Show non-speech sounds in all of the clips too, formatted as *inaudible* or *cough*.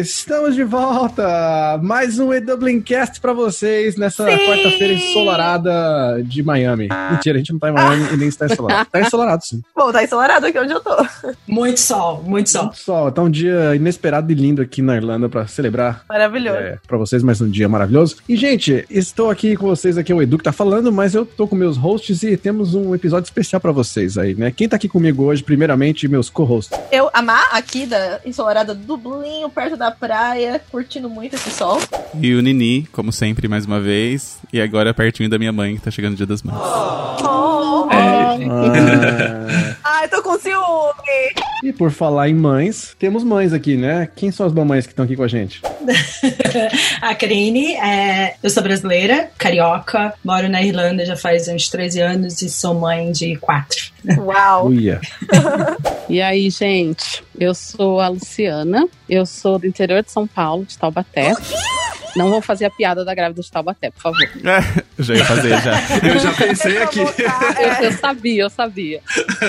Estamos de volta! Mais um E-Dublincast pra vocês nessa quarta-feira ensolarada de Miami. Mentira, a gente não tá em Miami e nem está ensolarado. Tá ensolarado, sim. Bom, tá ensolarado aqui onde eu tô. Muito sol, muito sol. Muito sol. Tá um dia inesperado e lindo aqui na Irlanda pra celebrar. Maravilhoso. É, pra vocês, mais um dia maravilhoso. E, gente, estou aqui com vocês, aqui é o Edu que tá falando, mas eu tô com meus hosts e temos um episódio especial pra vocês aí, né? Quem tá aqui comigo hoje, primeiramente, meus co-hosts. Eu, a Má, aqui da ensolarada do Dublinho, perto da praia, curtindo muito esse sol. E o Nini, como sempre, mais uma vez. E agora pertinho da minha mãe, que tá chegando o dia das mães. Oh, Ah, Ai, tô com ciúme. e por falar em mães, temos mães aqui, né? Quem são as mamães que estão aqui com a gente? *laughs* A Karine, é, eu sou brasileira, carioca, moro na Irlanda já faz uns 13 anos e sou mãe de quatro. Uau. *laughs* E aí, gente, eu sou a Luciana, eu sou do interior de São Paulo, de Taubaté. Não vou fazer a piada da grávida de Taubaté, por favor. É, já ia fazer, já. *laughs* Eu já pensei aqui. Eu, eu sabia, eu sabia.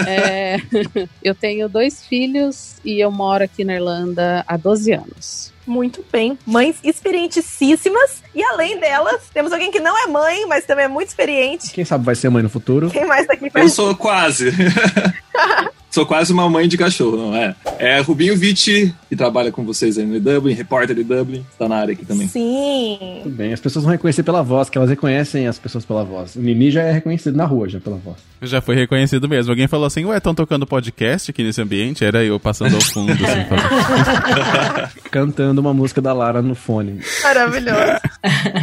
É, *laughs* eu tenho dois filhos e eu moro aqui na Irlanda há 12 anos. Muito bem. Mães experientíssimas. E além delas, temos alguém que não é mãe, mas também é muito experiente. Quem sabe vai ser mãe no futuro. Quem mais tá aqui pra Eu sou quase. *laughs* sou quase uma mãe de cachorro, não é? É Rubinho Vitti, que trabalha com vocês aí no Dublin, repórter de Dublin, tá na área aqui também. Sim. Tudo bem, as pessoas vão reconhecer pela voz, que elas reconhecem as pessoas pela voz. O Nini já é reconhecido na rua, já pela voz. Já foi reconhecido mesmo. Alguém falou assim, ué, estão tocando podcast aqui nesse ambiente? Era eu passando ao fundo, assim, *laughs* falando. *laughs* Cantando uma música da Lara no fone. Maravilhoso.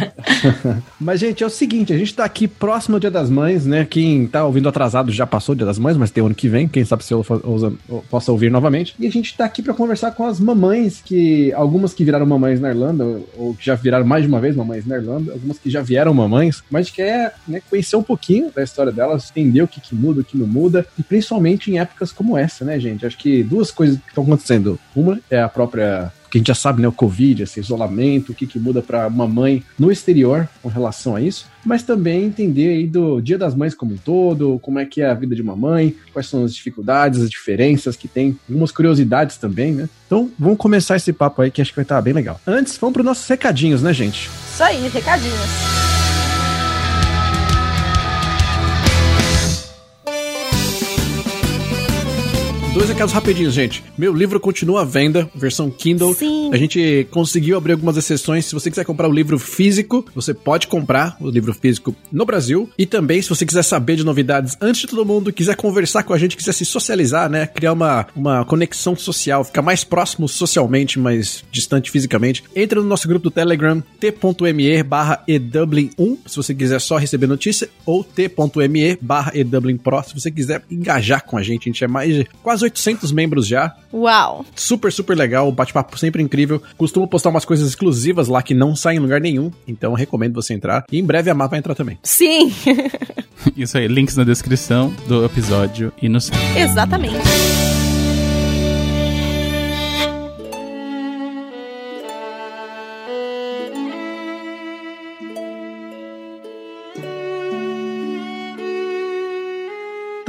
*laughs* Mas, gente, é o seguinte, a gente tá aqui próximo ao Dia das Mães, né? Quem tá ouvindo atrasado já passou o Dia das Mães, mas tem ano que vem, quem sabe se eu ou possa ouvir novamente. E a gente tá aqui pra conversar com as mamães, que algumas que viraram mamães na Irlanda, ou- que já viraram mais de uma vez mamães na Irlanda, algumas que já vieram mamães, mas quer né, conhecer um pouquinho da história delas, entender o que, que muda, o que não muda, e principalmente em épocas como essa, né, gente? Acho que duas coisas que estão acontecendo. Uma é a própria que a gente já sabe, né, o Covid, esse isolamento, o que, que muda para uma mãe no exterior com relação a isso, mas também entender aí do Dia das Mães como um todo, como é que é a vida de uma mãe, quais são as dificuldades, as diferenças que tem, algumas curiosidades também, né? Então, vamos começar esse papo aí que acho que vai estar bem legal. Antes, vamos para nossos recadinhos, né, gente? Isso aí, recadinhos. Dois recados rapidinhos, gente. Meu livro continua à venda, versão Kindle. Sim. A gente conseguiu abrir algumas exceções. Se você quiser comprar o livro físico, você pode comprar o livro físico no Brasil. E também, se você quiser saber de novidades antes de todo mundo, quiser conversar com a gente, quiser se socializar, né? Criar uma, uma conexão social, ficar mais próximo socialmente, mais distante fisicamente, entra no nosso grupo do Telegram, t.me barra edublin1, se você quiser só receber notícia, ou t.me barra edublinpro, se você quiser engajar com a gente. A gente é mais de quase 800 membros já. Uau. Super, super legal, o bate-papo sempre incrível. Costumo postar umas coisas exclusivas lá que não saem em lugar nenhum, então recomendo você entrar. E em breve a Má vai entrar também. Sim. *laughs* Isso aí, links na descrição do episódio e no site. Exatamente.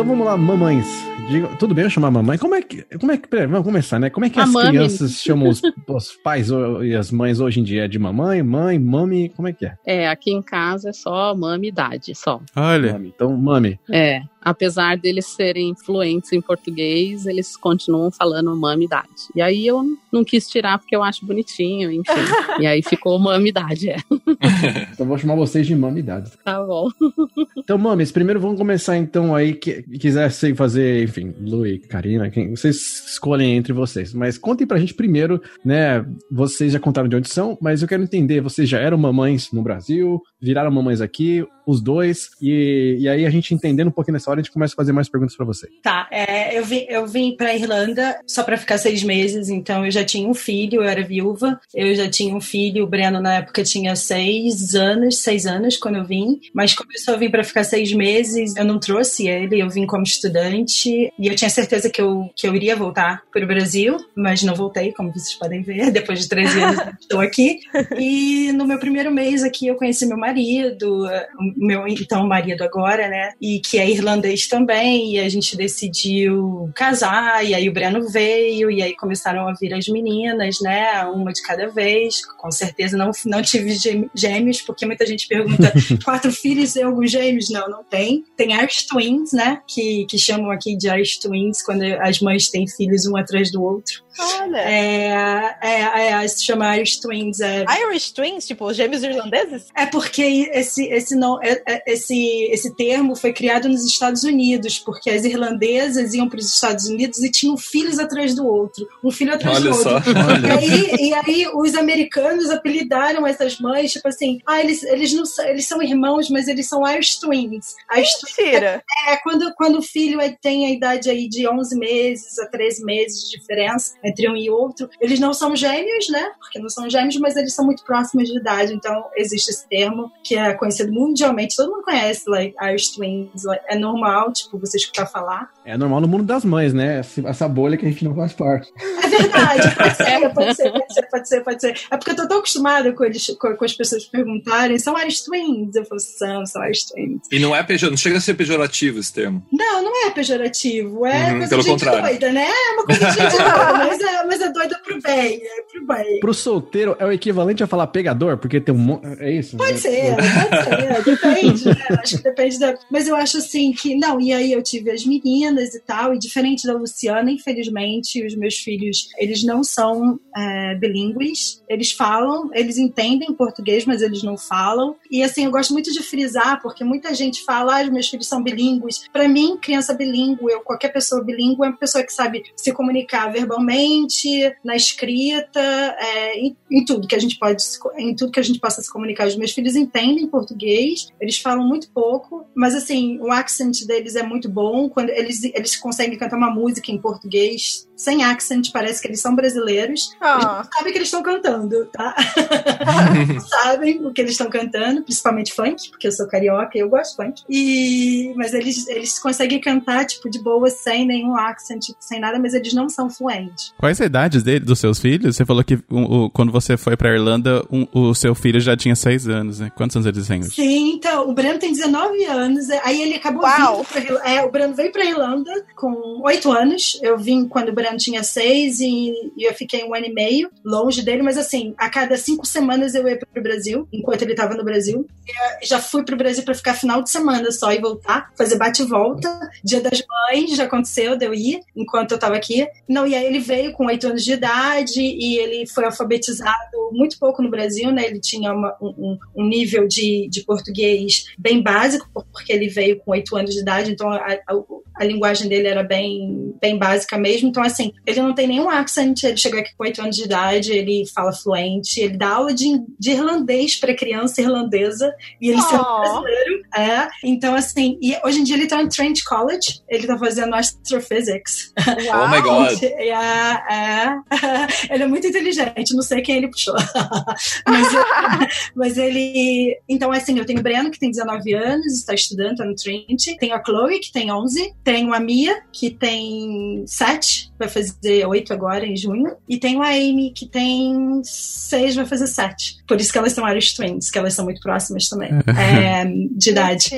Então vamos lá, mamães. Diga, tudo bem eu chamar mamãe? Como é que. Como é que. Peraí, vamos começar, né? Como é que as Mamãe. crianças chamam os, os pais ou- e as mães hoje em dia? É de mamãe, mãe, mami? Como é que é? É, aqui em casa é só mami idade, só. Olha, Mami. Então, mami. É, apesar deles serem fluentes em português, eles continuam falando mami idade. E aí eu não quis tirar porque eu acho bonitinho, enfim. *laughs* e aí ficou mami idade, é. *laughs* Então vou chamar vocês de mami idade. Tá bom. *laughs* Então, mames, primeiro vamos começar então aí, que quiser fazer, enfim, Lu e Karina, quem, vocês escolhem entre vocês. Mas contem pra gente primeiro, né, vocês já contaram de onde são, mas eu quero entender, vocês já eram mamães no Brasil, viraram mamães aqui, os dois, e, e aí a gente entendendo um pouquinho nessa hora, a gente começa a fazer mais perguntas pra você. Tá, é, eu vim, eu vim pra Irlanda só pra ficar seis meses, então eu já tinha um filho, eu era viúva, eu já tinha um filho, o Breno na época tinha seis anos, seis anos quando eu vim, mas como eu só vim pra ficar seis meses, eu não trouxe ele, eu vim como estudante, e eu tinha certeza que eu, que eu iria voltar pro Brasil, mas não voltei, como vocês podem ver, *laughs* depois de 13 anos estou aqui, e no meu primeiro mês aqui eu conheci meu marido, meu então marido agora, né? E que é irlandês também, e a gente decidiu casar, e aí o Breno veio, e aí começaram a vir as meninas, né? Uma de cada vez. Com certeza não, não tive gêmeos, porque muita gente pergunta: *laughs* quatro filhos e alguns gêmeos? Não, não tem. Tem Irish Twins, né? Que, que chamam aqui de Irish Twins, quando as mães têm filhos um atrás do outro. Olha. É, é, é, se chama Irish Twins. É, Irish Twins, tipo, gêmeos irlandeses? é porque esse, esse, não, é- é- esse, esse termo foi criado nos Estados Unidos, porque as irlandesas iam para os Estados Unidos e tinham filhos atrás do outro. Um filho atrás Olha do outro. só. E aí, e aí os americanos apelidaram essas mães, tipo assim, ah, eles, eles não são, eles são irmãos, mas eles são Irish Twins. Irish Twins Mentira. é quando, quando o filho é- tem a idade aí de 11 meses a 13 meses de diferença entre um e outro, eles não são gêmeos, né? Porque não são gêmeos, mas eles são muito próximos de idade. Então, existe esse termo que é conhecido mundialmente. Todo mundo conhece, like, Irish Twins. like, é normal, tipo, você escutar falar. É normal no mundo das mães, né? Essa- bolha que a gente não faz parte. É verdade, pode ser, *laughs* pode ser, pode ser, pode ser, pode ser. É porque eu tô tão acostumada com, eles, com, com as pessoas perguntarem, são Irish Twins? Eu falo, são, são Irish Twins. E não é pejor, não chega a ser pejorativo esse termo. Não, não é pejorativo, é Uhum, coisa pelo de gente contrário. doida, né? É uma coisa de gente doida, *laughs* mas é, mas é doida pro bem, é pro bem. Pro solteiro é o equivalente a falar pegador, porque tem um monte. É isso? Pode ser, pode ser, *laughs* depende, né? Acho que depende da. Mas eu acho assim que. Não, e aí eu tive as meninas e tal, e diferente da Luciana, infelizmente, os meus filhos, eles não são é, bilíngues. Eles falam, eles entendem português, mas eles não falam. E assim, eu gosto muito de frisar, porque muita gente fala, ah, os meus filhos são bilíngues. Pra mim, criança bilíngue, eu, qualquer pessoa bilíngue é uma pessoa que sabe se comunicar verbalmente, na escrita, é, em, em tudo que a gente pode, em tudo que a gente possa se comunicar. Os meus filhos entendem português, eles falam muito pouco, mas assim, o accent deles é muito bom. Quando eles, eles conseguem cantar uma música em português sem accent, parece que eles são brasileiros. Eles Ah, não sabem que eles estão cantando, tá? não *laughs* sabem o que eles estão cantando, principalmente funk, porque eu sou carioca e eu gosto de funk. E, mas eles, eles conseguem cantar, tipo, de boa, sem nenhum accent, sem nada, mas eles não são fluentes. Quais a idades dele, dos seus filhos? Você falou que o- o- quando você foi pra Irlanda, um- o seu filho já tinha seis anos, né? Quantos anos eles têm hoje? Sim, então, o Breno tem 19 anos, aí ele acabou Uau. vindo pra Irlanda. É, o Breno veio pra Irlanda com 8 anos. Eu vim quando o Breno tinha 6 e, e eu fiquei um ano e meio longe dele, mas assim, a cada cinco semanas eu ia pro Brasil, enquanto ele tava no Brasil. Eh, já fui pro Brasil pra ficar final de semana só e voltar, fazer bate e volta. Dia das Mães já aconteceu de eu ir enquanto eu tava aqui. Não, e aí ele veio com 8 anos de idade e ele foi alfabetizado muito pouco no Brasil, né? Ele tinha uma- um, um- nível de, de português bem básico, porque ele veio com 8 anos de idade, então a, a- a linguagem dele era bem, bem básica mesmo. Então, assim, ele não tem nenhum accent, ele chegou aqui com 8 anos de idade, ele fala fluente, ele dá aula de, de irlandês para criança irlandesa, e ele Oh. brasileiro. É, então, assim, e hoje em dia ele tá no Trent College, ele tá fazendo astrophysics. Oh my god. *laughs* É, é. *laughs* Ele é muito inteligente, não sei quem ele puxou. *laughs* mas, mas ele. Então, assim, eu tenho o Breno, que tem 19 anos, está estudando, tá no Trent. Tenho a Chloe, que tem 11. Tenho a Mia, que tem 7, vai fazer 8 agora, em junho. E tenho a Amy, que tem 6, vai fazer 7. Por isso que elas são Irish Twins, que elas são muito próximas também, é, de idade.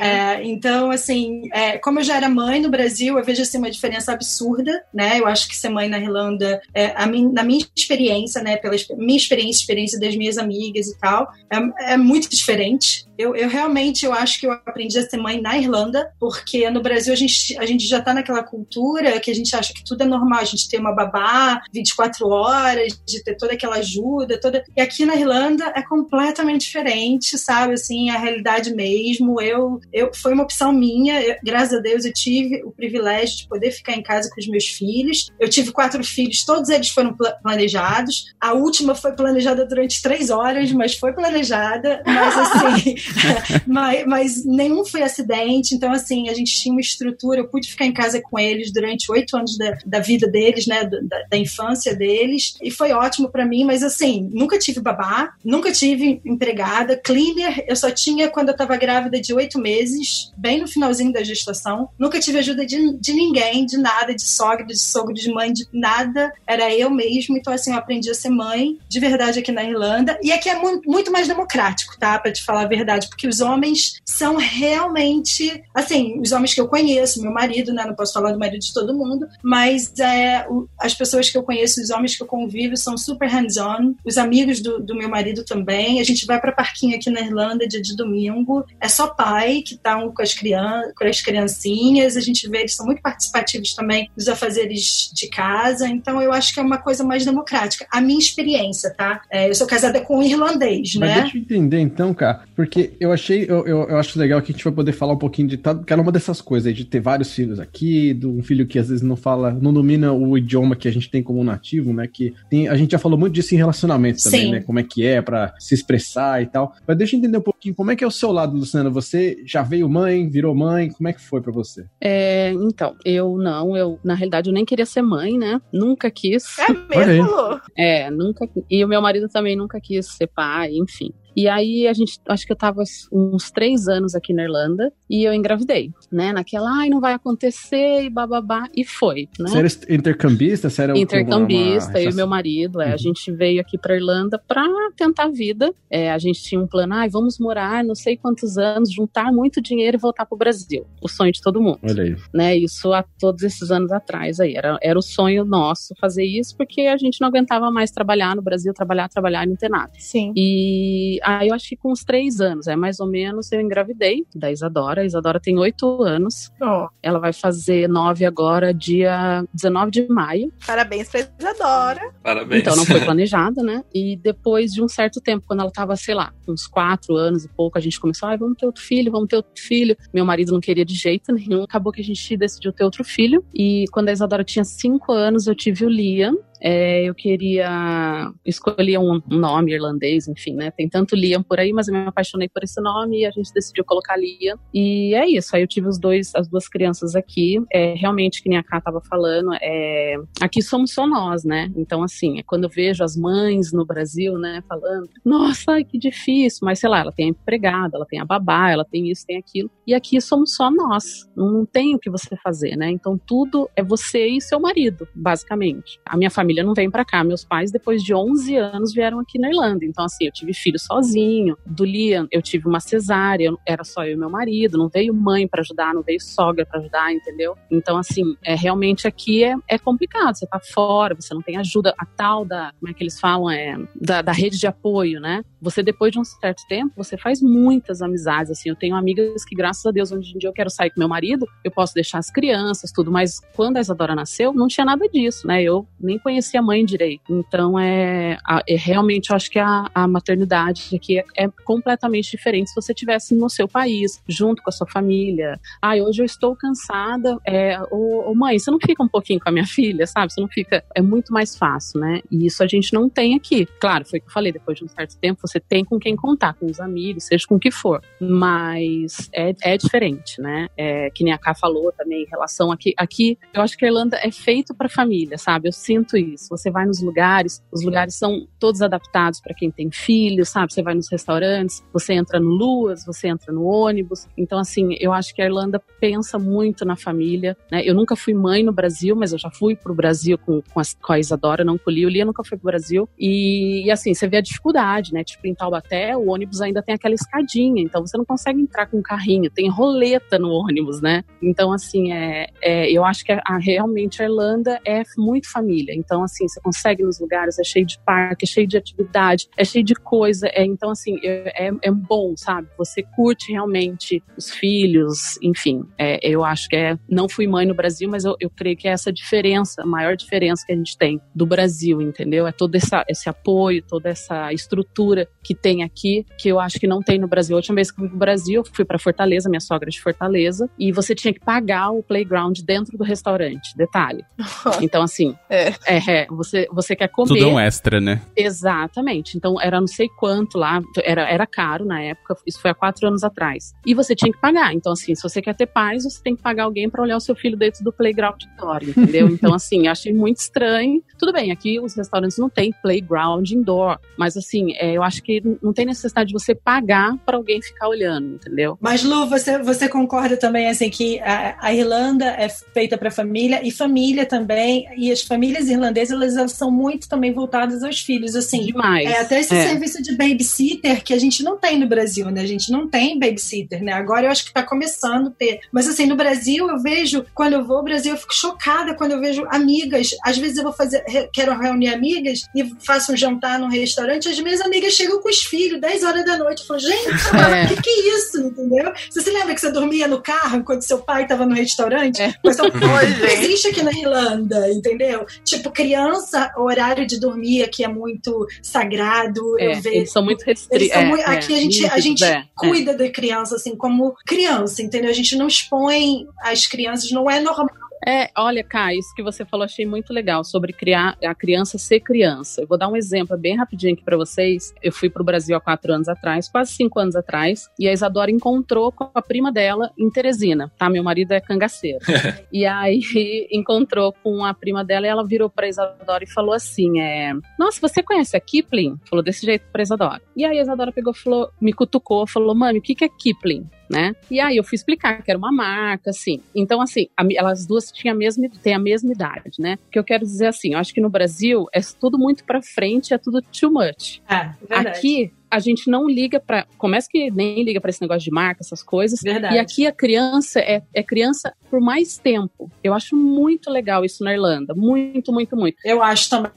É, então, assim, é, como eu já era mãe no Brasil, eu vejo assim, uma diferença absurda, né? Eu acho que ser mãe na Irlanda, é, a min- na minha experiência, né? Pela minha experiência, experiência das minhas amigas e tal, é, é muito diferente. Eu, eu realmente eu acho que eu aprendi a ser mãe na Irlanda, porque no Brasil a gente, a gente já tá naquela cultura que a gente acha que tudo é normal, a gente ter uma babá 24 horas, de ter toda aquela ajuda, toda. E aqui na Irlanda é completamente diferente, sabe? Assim, a realidade mesmo. Eu, eu foi uma opção minha, eu- graças a Deus eu tive o privilégio de poder ficar em casa com os meus filhos. Eu tive quatro filhos, todos eles foram pla- planejados. A última foi planejada durante três horas, mas foi planejada. Mas assim, *laughs* *laughs* mas, mas nenhum foi acidente. Então, assim, a gente tinha uma estrutura. Eu pude ficar em casa com eles durante oito anos da, da vida deles, né? Da, da infância deles. E foi ótimo pra mim, mas assim, nunca tive babá, nunca tive empregada. Cleaner, eu só tinha quando eu tava grávida de oito meses, bem no finalzinho da gestação. Nunca tive ajuda de, de ninguém, de nada, de sogra, de sogro, de mãe, de nada. Era eu mesmo. Então, assim, eu aprendi a ser mãe de verdade aqui na Irlanda. E aqui é muito mais democrático, tá? Pra te falar a verdade. Responsabilidade, porque os homens são realmente, assim, os homens que eu conheço, meu marido, né, não posso falar do marido de todo mundo, mas é, as pessoas que eu conheço, os homens que eu convivo, são super hands-on, os amigos do, do, meu marido também. A gente vai para parquinho aqui na Irlanda dia de domingo, é só pai que tá com as, crian com as criancinhas, a gente vê, eles são muito participativos também dos afazeres de casa, então eu acho que é uma coisa mais democrática. A minha experiência, tá? É, eu sou casada com um irlandês, Mas né? deixa eu entender então, cara, porque eu achei, eu, eu, eu acho legal que a gente vai poder falar um pouquinho de cada uma dessas coisas aí, de ter vários filhos aqui, de um filho que às vezes não fala, não domina o idioma que a gente tem como nativo, né? Que tem, a gente já falou muito disso em relacionamento também, Sim. né? Como é que é pra se expressar e tal. Mas deixa eu entender um pouquinho como é que é o seu lado, Luciana. Você já veio mãe, virou mãe, como é que foi pra você? É, então, eu não, eu, na realidade, eu nem queria ser mãe, né? Nunca quis. É mesmo? *laughs* É, nunca. E o meu marido também nunca quis ser pai, enfim. E aí a gente, acho que eu tava uns três anos aqui na Irlanda e eu engravidei, né? Naquela, ai, não vai acontecer e bababá, e foi, né? Você era intercambista? Você era? Intercambista, Uma- eu e meu marido, é, Uhum. a gente veio aqui pra Irlanda pra tentar a vida. É, a gente tinha um plano, ai, vamos morar não sei quantos anos, juntar muito dinheiro e voltar pro Brasil. O sonho de todo mundo Olha aí. né? Isso há todos esses anos atrás aí. Era, era o sonho nosso fazer isso, porque a gente não aguentava mais trabalhar no Brasil, trabalhar, trabalhar e não ter nada. Sim. E aí eu acho que com uns três anos, é mais ou menos, eu engravidei da Isadora. A Isadora tem oito anos. Ó, Ela vai fazer nove agora, dia 19 de maio. parabéns pra Isadora. Parabéns. Então não foi *laughs* planejada, né? E depois de um certo tempo, quando ela tava, sei lá, uns quatro anos e pouco, a gente começou, ai, vamos ter outro filho, vamos ter outro filho. Meu marido não queria de jeito nenhum. Acabou que a gente decidiu ter outro filho. E quando a Isadora tinha cinco anos, eu tive o Liam. É, eu queria escolher um nome irlandês, enfim, né? Tem tanto Liam por aí, mas eu me apaixonei por esse nome e a gente decidiu colocar Liam. E é isso. Aí eu tive os dois, as duas crianças aqui. É, realmente, que nem a Ká tava falando, é, aqui somos só nós, né? Então, assim, é quando eu vejo as mães no Brasil, né, falando, nossa, que difícil, mas sei lá, ela tem a empregada, ela tem a babá, ela tem isso, tem aquilo. E aqui somos só nós. Não tem o que você fazer, né? Então, tudo é você e seu marido, basicamente. A minha família não vem pra cá. Meus pais, depois de 11 anos, vieram aqui na Irlanda. Então, assim, eu tive filho sozinho. Do Liam, eu tive uma cesárea, era só eu e meu marido. Não veio mãe pra ajudar, não veio sogra pra ajudar, entendeu? Então, assim, é realmente aqui é, é complicado. Você tá fora, você não tem ajuda. A tal da, como é que eles falam? É, da, da rede de apoio, né? Você, depois de um certo tempo, você faz muitas amizades, assim. Eu tenho amigas que, graças a Deus, hoje em dia eu quero sair com meu marido, eu posso deixar as crianças, tudo. Mas quando a Isadora nasceu, não tinha nada disso, né? Eu nem conhecia a mãe direito. Então, é, é realmente, eu acho que a, a maternidade aqui é, é completamente diferente se você estivesse no seu país, junto com a sua família. Ai, hoje eu estou cansada. É, ô, ô, mãe, você não fica um pouquinho com a minha *laughs* filha, sabe? Você não fica. É muito mais fácil, né? E isso a gente não tem aqui. Claro, foi o que eu falei, depois de um certo tempo, você tem com quem contar, com os amigos, seja com o que for. Mas é, é diferente, né? É, que nem a Ká falou também em relação aqui. Aqui, eu acho que a Irlanda é feito para família, sabe? Eu sinto isso. Você vai nos lugares, os lugares são todos adaptados para quem tem filho, sabe? Você vai nos restaurantes, você entra no Luas, você entra no ônibus. Então, assim, eu acho que a Irlanda pensa muito na família, né? Eu nunca fui mãe no Brasil, mas eu já fui pro Brasil com, com, a, com a Isadora, não com o Lia. O Lia nunca foi pro Brasil. E, e, assim, você vê a dificuldade, né? Tipo, em Taubaté, o ônibus ainda tem aquela escadinha, então você não consegue entrar com um carrinho, tem roleta no ônibus, né? Então, assim, é, é eu acho que a, a, realmente a Irlanda é muito família. Então, assim, você consegue nos lugares, é cheio de parque, é cheio de atividade, é cheio de coisa. É, então, assim, é, é, bom, sabe? Você curte realmente os filhos, enfim. É, eu acho que é. Não fui mãe no Brasil, mas eu, eu creio que é essa diferença, a maior diferença que a gente tem do Brasil, entendeu? É todo essa, esse apoio, toda essa estrutura que tem aqui, que eu acho que não tem no Brasil. A última vez que eu fui pro Brasil, eu fui para Fortaleza, minha sogra é de Fortaleza, e você tinha que pagar o playground dentro do restaurante. Detalhe. *laughs* Então, assim, é. É, você, você quer comer. Tudo é um extra, né? Exatamente. Então, era não sei quanto lá, era, era caro na época, isso foi há quatro anos atrás. E você tinha que pagar. Então, assim, se você quer ter paz, você tem que pagar alguém para olhar o seu filho dentro do playground indoor, entendeu? *laughs* Então, assim, achei muito estranho. Tudo bem, aqui os restaurantes não têm playground indoor, mas, assim, é, eu acho que não tem necessidade de você pagar para alguém ficar olhando, entendeu? Mas, Lu, você, você concorda também, assim, que a, a Irlanda é feita para família e família também, e as famílias irlandesas irlandesas elas são muito também voltadas aos filhos, assim. Demais. É, até esse É. serviço de babysitter que a gente não tem no Brasil, né? A gente não tem babysitter, né? Agora eu acho que tá começando a ter. Mas assim, no Brasil eu vejo, quando eu vou ao Brasil, eu fico chocada quando eu vejo amigas. Às vezes eu vou fazer, quero reunir amigas e faço um jantar num restaurante, as minhas amigas chegam com os filhos, 10 horas da noite. Eu falo, gente, *laughs* É. o que, que é isso? Entendeu? Você se lembra que você dormia no carro enquanto seu pai tava no restaurante? É. Mas *laughs* gente. existe aqui na Irlanda, entendeu? Tipo, criança, o horário de dormir aqui é muito sagrado. É, eu vejo. eles são muito restritos. muito- aqui a gente, a gente é, cuida da criança assim como criança, entendeu? A gente não expõe as crianças, não é normal. É, olha, Kai, isso que você falou achei muito legal sobre criar a criança ser criança. Eu vou dar um exemplo bem rapidinho aqui pra vocês. Eu fui pro Brasil há quatro anos atrás, quase cinco anos atrás, e a Isadora encontrou com a prima dela em Teresina, tá? Meu marido é cangaceiro. *laughs* e aí encontrou com a prima dela e ela virou pra Isadora e falou assim: é, Nossa, você conhece a Kipling? Falou desse jeito pra Isadora. E aí a Isadora pegou, e falou, me cutucou, falou: Mami, o que, que é Kipling? Né? E aí eu fui explicar que era uma marca, assim. Então, assim, a elas duas tinham a mesma, têm a mesma idade, né? O que eu quero dizer assim, eu acho que no Brasil é tudo muito pra frente, é tudo too much. É. Aqui a gente não liga pra. Começa que nem liga pra esse negócio de marca, essas coisas. verdade. E aqui a criança é, é criança por mais tempo. Eu acho muito legal isso na Irlanda. Muito, muito, muito. Eu acho também.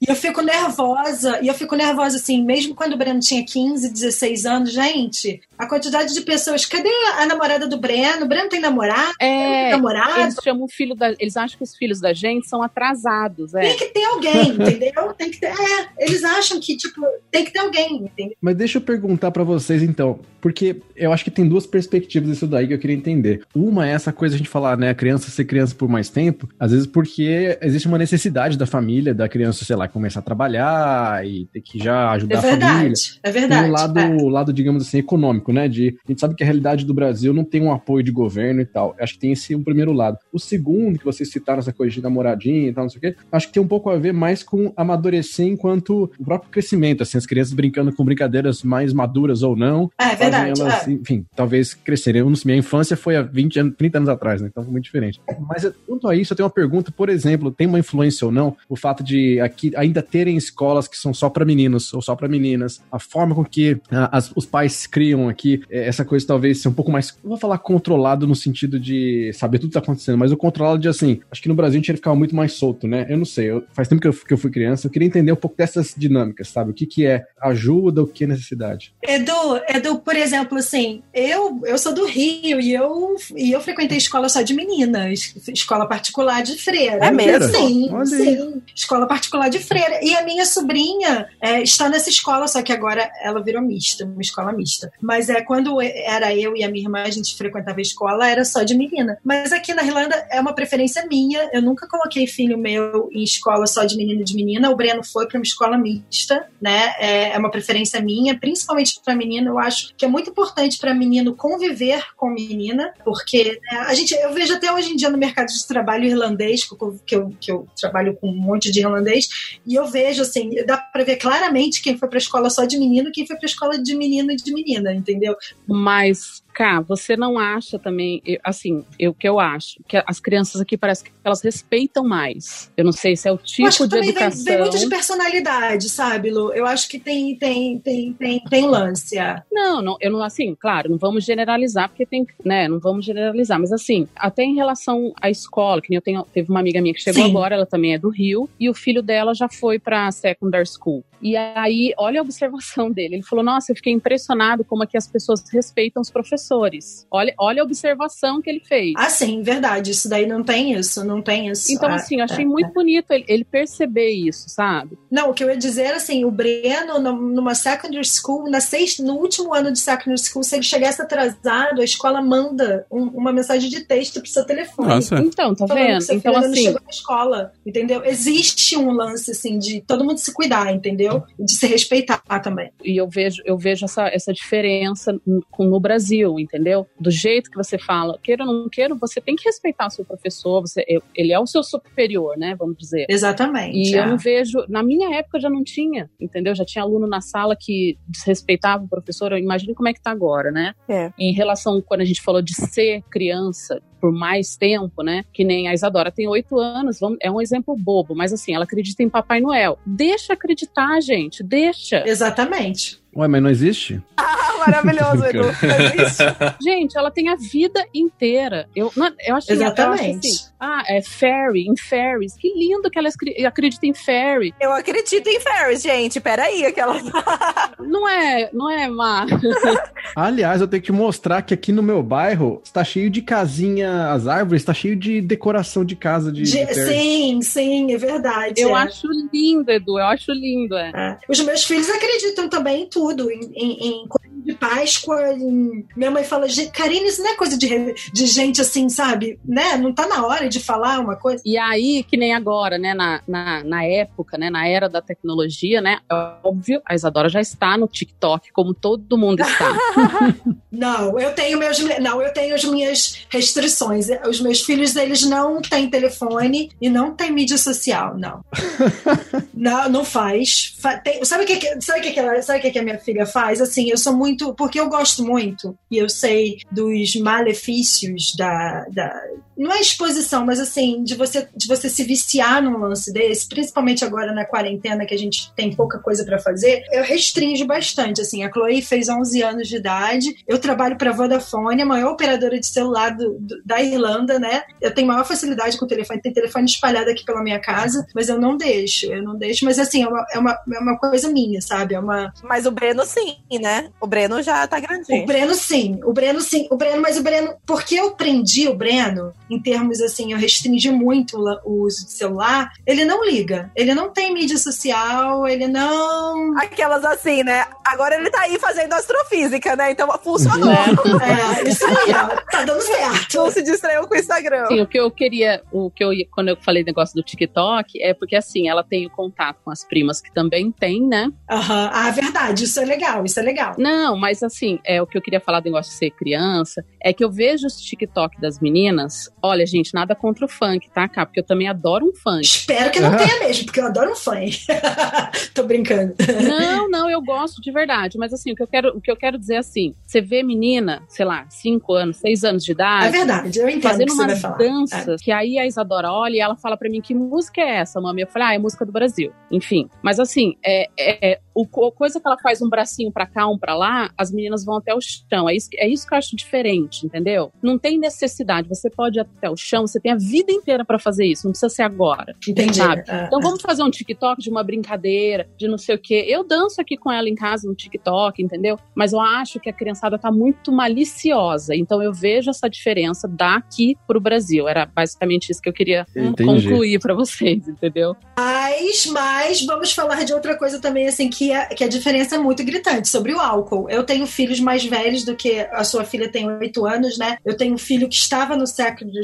E eu fico nervosa, e eu fico nervosa assim, mesmo quando o Breno tinha 15, 16 anos, gente, a quantidade de pessoas, cadê a namorada do Breno? O Breno tem namorado? É. namorado? Eles chamam o filho da. Eles acham que os filhos da gente são atrasados. É. Tem que ter alguém, entendeu? Tem que ter. É, eles acham que, tipo, tem que ter alguém, entendeu? Mas deixa eu perguntar pra vocês então, porque eu acho que tem duas perspectivas disso daí que eu queria entender. Uma é essa coisa de a gente falar, né, a criança ser criança por mais tempo, às vezes porque existe uma necessidade da família, da criança, sei lá, começar a trabalhar e ter que já ajudar É a família. verdade, é verdade. Tem o lado, é. lado, digamos assim, econômico, né? De, a gente sabe que a realidade do Brasil não tem um apoio de governo e tal. Acho que tem esse um primeiro lado. O segundo, que vocês citaram, essa coisa de namoradinha e tal, não sei o quê, acho que tem um pouco a ver mais com amadurecer enquanto o próprio crescimento, assim, as crianças brincando com brincadeiras mais maduras ou não. É verdade. elas, é. enfim, talvez crescerem. Minha infância foi há 20 anos, 30 anos atrás, né? Então foi muito diferente. Mas quanto a isso, eu tenho uma pergunta, por exemplo, tem uma influência ou não o fato de aqui ainda terem escolas que são só para meninos ou só para meninas, a forma com que ah, as- os pais criam aqui, eh, essa coisa talvez ser um pouco mais, não vou falar controlado no sentido de saber tudo que tá acontecendo, mas o controlado de assim, acho que no Brasil a gente ia ficar muito mais solto, né? Eu não sei, eu- faz tempo que eu, que eu fui criança, eu queria entender um pouco dessas dinâmicas, sabe? O que que é ajuda, que é necessidade. Edu, Edu, por exemplo, assim, eu, eu sou do Rio e eu, e eu frequentei escola só de meninas, escola particular de freira. É mesmo? Sim, Olha aí. sim. Escola particular de freira. E a minha sobrinha é, está nessa escola, só que agora ela virou mista, uma escola mista. Mas é quando era eu e a minha irmã, a gente frequentava a escola, era só de menina. Mas aqui na Irlanda é uma preferência minha. Eu nunca coloquei filho meu em escola só de menino e de menina. O Breno foi para uma escola mista, né? É, é uma preferência minha, principalmente para menina. Eu acho que é muito importante para menino conviver com menina, porque né, a gente, eu vejo até hoje em dia no mercado de trabalho irlandês, que eu, que eu, trabalho com um monte de irlandês, e eu vejo assim, dá para ver claramente quem foi para escola só de menino, quem foi para escola de menino e de menina, entendeu? Mas, Cá, você não acha também, assim, eu que eu acho, que as crianças aqui parece que elas respeitam mais. Eu não sei se é o Eu acho tipo que de vem, educação. vem muito de personalidade, sabe, Lu? Eu acho que tem, tem, tem, tem, tem lance. é. Não, não, eu não, assim, claro, não vamos generalizar, porque tem, né, não vamos generalizar, mas assim, até em relação à escola, que nem eu tenho, teve uma amiga minha que chegou Sim. agora, ela também é do Rio, e o filho dela já foi pra secondary school. E aí, olha a observação dele, ele falou, nossa, eu fiquei impressionado como aqui as pessoas respeitam os professores. Olha, olha a observação que ele fez. Ah, sim, verdade. Isso daí não tem isso, não tem isso. Então, É, assim, eu achei é, muito bonito ele, ele perceber isso, sabe? Não, o que eu ia dizer era assim, o Breno, num- numa secondary school, na sexta, no último ano de secondary school, se ele chegasse atrasado, a escola manda um- uma mensagem de texto pro seu telefone. Nossa. Então, tá vendo? Então, ainda não assim, chegou na escola, entendeu? Existe um lance, assim, de todo mundo se cuidar, entendeu? E de se respeitar também. e eu vejo, eu vejo essa, essa diferença no, no Brasil, entendeu? Do jeito que você fala, queira ou não queira, você tem que respeitar o seu professor, você, ele é o seu superior, né? Vamos dizer. Exatamente. E é. eu não vejo, na minha época já não tinha, entendeu? Já tinha aluno na sala que desrespeitava o professor, eu imagino como é que tá agora, né? É. Em relação, quando a gente falou de ser criança, por mais tempo, né? Que nem a Isadora tem oito anos, vamos, é um exemplo bobo, mas assim, ela acredita em Papai Noel. Deixa acreditar, gente, deixa. Exatamente. Ué, mas não existe? *laughs* Ah, maravilhoso, Edu. Não existe. Gente, ela tem a vida inteira. Eu, não, eu acho eu acho Exatamente. assim, ah, é fairy, em fairies. Que lindo que ela acredita em fairy. Eu acredito em fairies, gente. Peraí, aquela. *laughs* Não é, não é má. *laughs* Aliás, eu tenho que te mostrar que aqui no meu bairro está cheio de casinha, as árvores, está cheio de decoração de casa de. De- de sim, sim, é verdade. Eu é. acho lindo, Edu. Eu acho lindo, é. É. Os meus filhos acreditam também em tudo, em, em, de Páscoa. em- Minha mãe fala, "Ge- Karine, isso não é coisa de, de gente assim, sabe? Né? Não tá na hora de falar uma coisa. E aí, que nem agora, né, na, na, na época, né, na era da tecnologia, né, é óbvio, a Isadora já está no TikTok, como todo mundo está. *laughs* Não, eu tenho meus, não, eu tenho as minhas restrições. Os meus filhos, eles não têm telefone e não têm mídia social, não. *laughs* não, não faz. Fa- tem- sabe o que, que- sabe que, que ela- sabe que, que a minha filha faz? Assim, eu sou muito, porque eu gosto muito e eu sei dos malefícios da, da não é exposição, mas assim, de você, de você se viciar num lance desse, principalmente agora na quarentena que a gente tem pouca coisa pra fazer, eu restringo bastante, assim, a Chloe fez 11 anos de idade, eu trabalho pra Vodafone, a maior operadora de celular do- do- da Irlanda, né, eu tenho maior facilidade com o telefone, tem telefone espalhado aqui pela minha casa, mas eu não deixo, eu não deixo, mas assim, é uma, é uma, é uma coisa minha, sabe, é uma, Mas o Breno sim, né? O Breno já tá o grandinho. Breno, sim. O Breno, sim. O Breno, mas o Breno, porque eu prendi o Breno, em termos assim, eu restringi muito o uso de celular, ele não liga. Ele não tem mídia social, ele não. Aquelas assim, né? Agora ele tá aí fazendo astrofísica, né? Então funcionou. *laughs* É, isso aí, ó. Tá dando certo. Não se distraiu com o Instagram. Sim, o que eu queria, o que eu quando eu falei negócio do TikTok, é porque assim, ela tem o contato com as primas que também tem, né? Aham. Ah, verdade. Isso é legal, isso é legal. Não, mas assim, é o que eu queria falar do negócio de ser criança, é que eu vejo os TikTok das meninas. Olha, gente, nada contra o funk, tá, cá? Porque eu também adoro um funk. Espero que não tenha mesmo, porque eu adoro um funk. *laughs* Tô brincando. Não, não, eu gosto de verdade. Mas assim, o que eu quero, o que eu quero dizer é assim: você vê menina, sei lá, 5 anos, 6 anos de É idade. verdade, eu entendo Fazendo umas danças que aí a Isadora olha e ela fala pra mim que música é essa, mami? Eu falei, ah, é música do Brasil. Enfim, mas assim, é, é, é o co- coisa que ela faz um bracinho pra cá, um pra lá, as meninas vão até o chão. É isso, é isso que eu acho diferente, entendeu? Não tem necessidade. Você pode ir até o chão, você tem a vida inteira pra fazer isso, não precisa ser agora. Entendi. Sabe? Ah, Então vamos fazer um TikTok de uma brincadeira, de não sei o quê. Eu danço aqui com ela em casa no TikTok, entendeu? Mas eu acho que a criançada tá muito maliciosa. Então eu vejo essa diferença daqui pro Brasil. Era basicamente isso que eu queria Entendi. concluir pra vocês, entendeu? Mas, mas vamos falar de outra coisa também, assim, que, é, que a diferença é muito gritante, sobre o álcool. Eu tenho filhos mais velhos do que a sua filha tem oito anos, né? Eu tenho um filho que estava no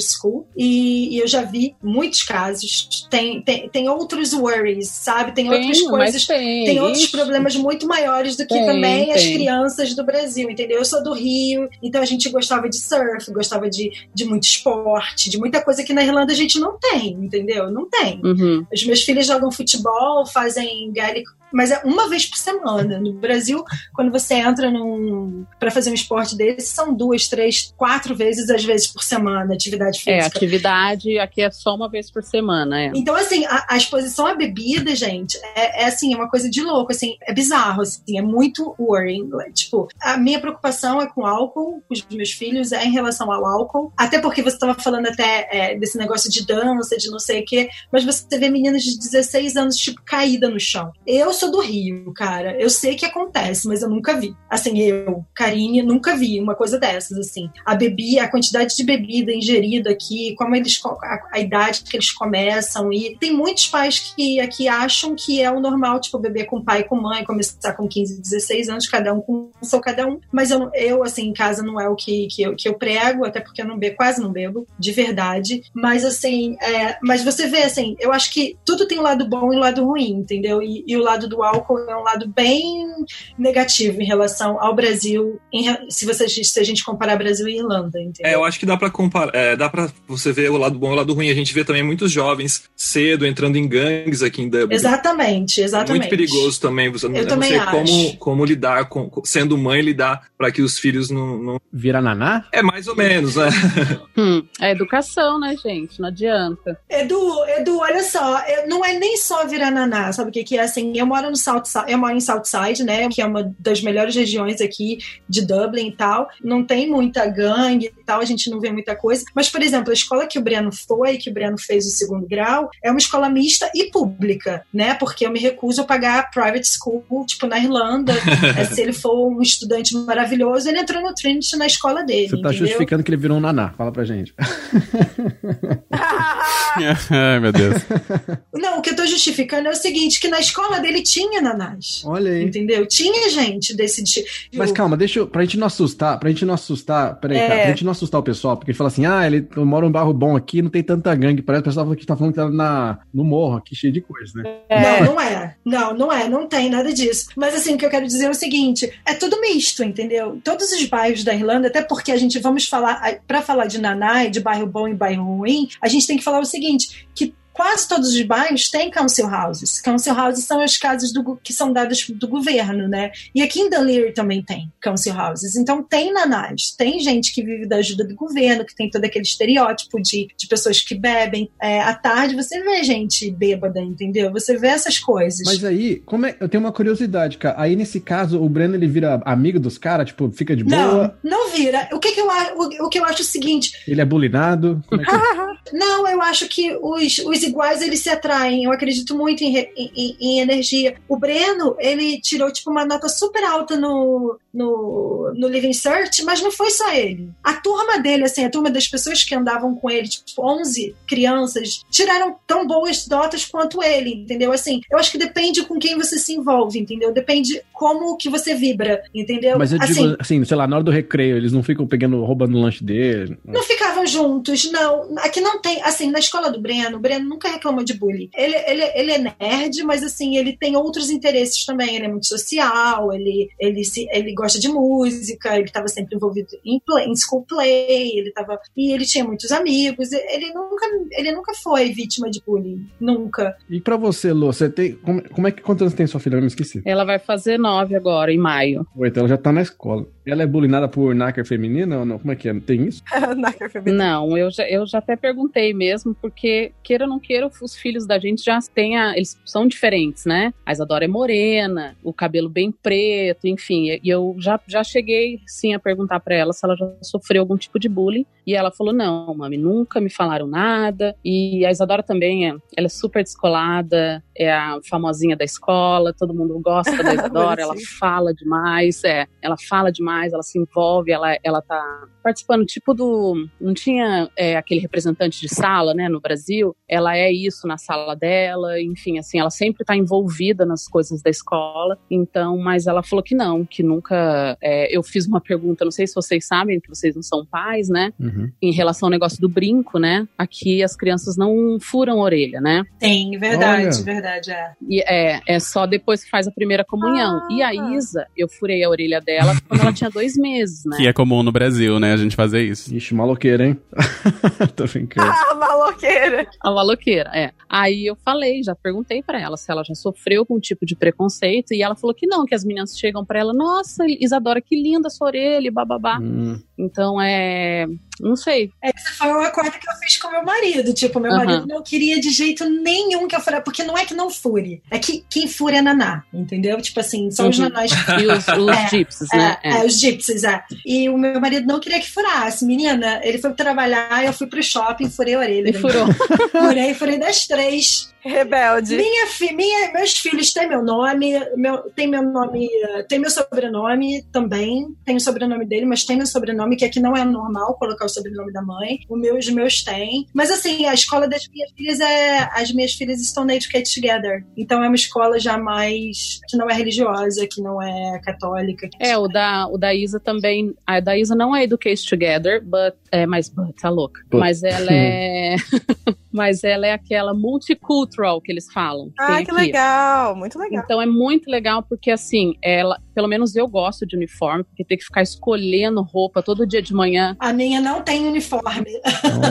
school e, e eu já vi muitos casos. Tem, tem, tem outros worries, sabe? Tem outras Tem, coisas mas tem. tem outros problemas muito maiores do que Tem, também as crianças do Brasil, entendeu? Eu sou do Rio, então a gente gostava de surf, gostava de, de muito esporte, de muita coisa que na Irlanda a gente não tem, entendeu? Não tem. Uhum. Os meus filhos jogam futebol, fazem gaelic, mas é uma vez por semana. No Brasil, quando você entra num para fazer um esporte desse, são duas, três, quatro vezes às vezes por semana atividade É, física. atividade aqui é só uma vez por semana, é. Então, assim, a, a exposição à bebida, gente, é, é, assim, é uma coisa de louco, assim, é bizarro, assim, é muito worrying. Tipo, a minha preocupação é com álcool, com os meus filhos, é em relação ao álcool. Até porque você estava falando até é, desse negócio de dança, de não sei o quê, mas você vê meninas de 16 anos, tipo, caída no chão. Eu sou do Rio, cara. Eu sei que acontece, mas eu nunca vi. Assim, eu, Karine, nunca vi uma coisa dessas, assim. A bebida, a quantidade de bebida ingerida aqui, como eles, a, a idade que eles começam. E tem muitos pais que aqui acham que é o normal, tipo, beber com pai e com mãe, começar com 15, 16 anos, cada um com o seu cada um. Mas eu, eu, assim, em casa não é o que, que, eu, que eu prego, até porque eu não bebo, quase não bebo, de verdade. Mas, assim, é, mas você vê, assim, eu acho que tudo tem um lado bom e um lado ruim, entendeu? E, e o lado do álcool é um lado bem negativo em relação ao Brasil, em se, você, se a gente comparar Brasil e Irlanda, entendeu? É, eu acho que dá pra comparar, é, dá para você ver o lado bom e o lado ruim. A gente vê também muitos jovens cedo entrando em gangues aqui em Dublin. Exatamente, exatamente. Muito perigoso também. Você, eu não também sei acho. como, como lidar com, sendo mãe, lidar para que os filhos não, não. Vira naná? É mais ou menos, né? *laughs* Hum. É educação, né, gente? Não adianta. Edu, Edu, olha só, não é nem só virar naná, sabe o que, que é assim? Eu moro no Southside, eu moro em Southside, né? Que é uma das melhores regiões aqui de Dublin e tal. Não tem muita gangue e tal, a gente não vê muita coisa. Mas, por exemplo, a escola que o Breno foi, que o Breno fez o segundo grau, é uma escola mista e pública, né? Porque eu me recuso a pagar private school, tipo, na Irlanda. *laughs* É, se ele for um estudante maravilhoso, ele entrou no Trinity na escola dele. Você tá entendeu? justificando que ele virou um naná. Fala pra gente. *laughs* *laughs* Ai, meu Deus. Não, o que eu tô justificando é o seguinte: que na escola dele tinha nanás. Olha aí. Entendeu? Tinha gente desse tipo. Mas calma, deixa eu, pra gente não assustar, pra gente não assustar, peraí, É. cara, pra gente não assustar o pessoal, porque ele fala assim, ah, ele mora um bairro bom aqui, não tem tanta gangue, parece que o pessoal que tá falando que tá na, no morro aqui, cheio de coisa, né? É. Não, não é. Não, não é. Não tem nada disso. Mas assim, o que eu quero dizer é o seguinte: é tudo misto, entendeu? Todos os bairros da Irlanda, até porque a gente vamos falar, para falar de Naná e de bairro bom e bairro ruim, a gente tem que falar o seguinte: que quase todos os bairros têm council houses. Council houses são as casas do que são dadas do governo, né? E aqui em Dunleary também tem council houses. Então tem nanás, tem gente que vive da ajuda do governo, que tem todo aquele estereótipo de, de pessoas que bebem. É, à tarde você vê gente bêbada, entendeu? Você vê essas coisas. Mas aí, como é, eu tenho uma curiosidade, cara, aí nesse caso, o Breno, ele vira amigo dos caras, tipo, fica de boa, Não, não vira. O que, que eu, o, o que eu acho é o seguinte: ele é bulinado, como é que é? *laughs* não, eu acho que os, os iguais eles se atraem. Eu acredito muito em, em- em- energia. O Breno, ele tirou tipo uma nota super alta no, no, no Living Search, mas não foi só ele. A turma dele, assim, a turma das pessoas que andavam com ele, tipo 11 crianças, tiraram tão boas notas quanto ele, entendeu? Assim, eu acho que depende com quem você se envolve, entendeu? Depende como que você vibra, entendeu? Mas eu assim, digo assim, sei lá, na hora do recreio, eles não ficam pegando, roubando o lanche dele. Não ficavam juntos, não. Aqui não tem. Assim, na escola do Breno, o Breno nunca reclamou de bullying. Ele, ele, ele é nerd, mas assim, ele tem outros interesses também. Ele é muito social, ele, ele, se, ele gosta de música, ele estava sempre envolvido em, play, em school play, ele tava. E ele tinha muitos amigos. Ele nunca, ele nunca foi vítima de bullying. Nunca. E pra você, Lô, você tem. Como, como é que quantos anos tem sua filha? Eu me esqueci. Ela vai fazer nove agora, em maio. Oito, ela já tá na escola. Ela é bulinada por nácar feminina ou não? Como é que é? Tem isso? *laughs* Nácar feminino. Não, eu já, eu já até perguntei mesmo, porque, queira ou não queira, os filhos da gente já têm a, Eles são diferentes, né? A Isadora é morena, o cabelo bem preto, enfim. E eu já, já cheguei, sim, a perguntar pra ela se ela já sofreu algum tipo de bullying. E ela falou: não, mami, nunca me falaram nada. E a Isadora também é, ela é super descolada, é a famosinha da escola, todo mundo gosta da *laughs* Isadora, ela fala demais, é, ela fala demais, ela se envolve, ela, ela tá participando, tipo do. Não tinha é, aquele representante de sala, né, no Brasil. Ela é isso na sala dela, enfim, assim, ela sempre tá envolvida nas coisas da escola. Então, mas ela falou que não, que nunca. é, eu fiz uma pergunta, não sei se vocês sabem, que vocês não são pais, né? Uhum. Em relação ao negócio do brinco, né? Aqui as crianças não furam a orelha, né? Tem, verdade, Olha. verdade, é. E é, é só depois que faz a primeira comunhão. Ah. E a Isa, eu furei a orelha dela quando ela tinha dois meses, né? Que é comum no Brasil, né? A gente fazer isso. Ixi, maloqueira, hein? *laughs* Tô brincando. Ah, maloqueira. A maloqueira, é. Aí eu falei, já perguntei pra ela se ela já sofreu com um tipo de preconceito e ela falou que não, que as meninas chegam pra ela, nossa, Isadora, que linda sua orelha, e bababá. Hum. Então é, não sei. Essa foi uma coisa que eu fiz com meu marido. Tipo, meu Aham. marido não queria de jeito nenhum que eu furasse. Porque não é que não fure. É que quem fura é naná. Entendeu? Tipo assim, são os Uhum. nanás. *laughs* E os, os É, gypsies, né? É, é, os gypsies, é. E o meu marido não queria que furasse. Menina, ele foi trabalhar, eu fui pro shopping, furei a orelha. E furou. *laughs* Furei, furei das três. Rebelde. Minha, fi, minha, meus filhos têm meu nome, meu, tem meu nome, tem meu sobrenome também, tem o sobrenome dele, mas tem meu sobrenome, que aqui não é normal colocar o sobrenome da mãe. O meu, os meus têm. Mas assim, a escola das minhas filhas é. As minhas filhas estão na Educate Together. Então é uma escola já mais. que não é religiosa, que não é católica. É, o da, o da Isa também. A da Isa não é Educate Together, but, é, mas but, tá louca. But. Mas ela é. *laughs* mas ela é aquela multicultural que eles falam. Ah, que aqui. legal. Muito legal. Então é muito legal porque assim, ela, pelo menos eu gosto de uniforme, porque tem que ficar escolhendo roupa todo dia de manhã. A minha não tem uniforme.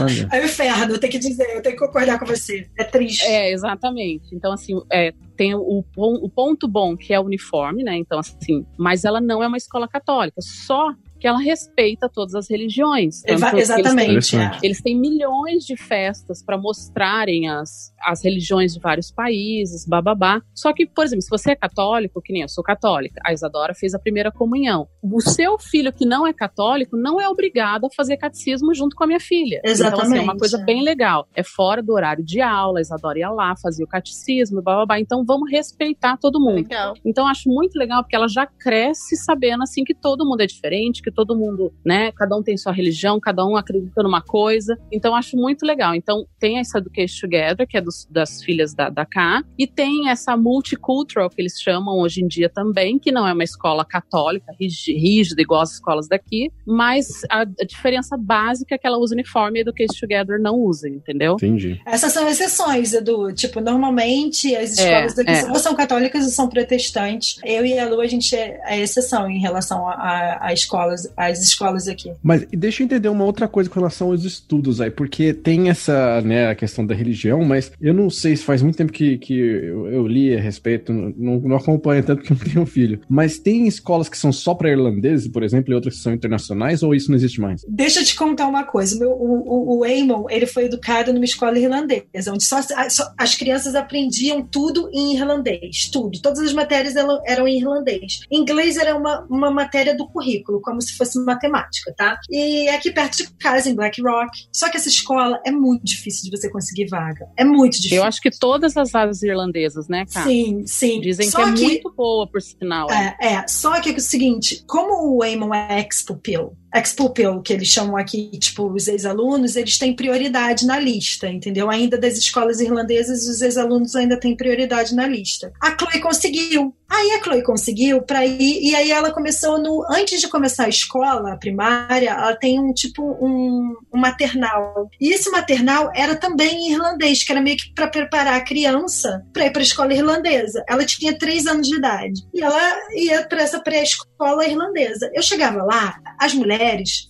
Olha. *laughs* É o inferno, eu tenho que dizer, eu tenho que concordar com você. É triste. É, exatamente. Então, assim, é, tem o, o ponto bom, que é o uniforme, né? Então, assim, mas ela não é uma escola católica. Só que ela respeita todas as religiões. Tanto que eles têm- exatamente. é. eles têm milhões de festas para mostrarem as, as religiões de vários países, bababá. Só que, por exemplo, se você é católico, que nem eu sou católica, a Isadora fez a primeira comunhão. O seu filho que não é católico não é obrigado a fazer catecismo junto com a minha filha. Então, assim, é Exatamente, uma coisa é. bem legal. É fora do horário de aula, a Isadora ia lá, fazia o catecismo, bababá. Então, vamos respeitar todo mundo. Legal. Então eu acho muito legal porque ela já cresce sabendo assim que todo mundo é diferente, que todo mundo, né, cada um tem sua religião, cada um acredita numa coisa. Então acho muito legal. Então tem essa Education Together, que é dos- das filhas da, da K, e tem essa multicultural que eles chamam hoje em dia também, que não é uma escola católica rígi- rígida igual as escolas daqui, mas a, a diferença básica é que ela usa uniforme e a Education Together não usa, entendeu? Entendi. Essas são exceções, Edu. Tipo, normalmente as É, escolas daqui é. ou são católicas ou são protestantes. Eu e a Lu, a gente é a exceção em relação a, a- a escolas, às escolas aqui. Mas deixa eu entender uma outra coisa com relação aos estudos aí, porque tem essa, né, a questão da religião, mas eu não sei se faz muito tempo que, que eu, eu li a respeito, não, não acompanho tanto porque eu não *laughs* tenho filho. Mas tem escolas que são só para irlandeses, por exemplo, e outras que são internacionais, ou isso não existe mais? Deixa eu te contar uma coisa. O Meu, o, o, o Eamon, ele foi educado numa escola irlandesa, onde só, só- as crianças aprendiam tudo em irlandês, tudo. Todas as matérias eram, eram em irlandês. Inglês era uma, uma matéria do currículo, como se fosse matemática, tá? E é aqui perto de casa, em Black Rock. Só que essa escola é muito difícil de você conseguir vaga. É muito difícil. Eu acho que todas as áreas irlandesas, né, cara? Sim, sim. Dizem Só que é muito boa, por sinal. É, é, só que é o seguinte, como o Eamon é ex-pupil, ex-pupil, que eles chamam aqui, tipo, os ex-alunos, eles têm prioridade na lista, entendeu? Ainda das escolas irlandesas, os ex-alunos ainda têm prioridade na lista. A Chloe conseguiu. Aí a Chloe conseguiu para ir, e aí ela começou no. Antes de começar a escola a primária, ela tem um tipo um, um maternal. E esse maternal era também em irlandês, que era meio que para preparar a criança para ir para a escola irlandesa. Ela tinha três anos de idade. E ela ia para essa pré-escola irlandesa. Eu chegava lá, as mulheres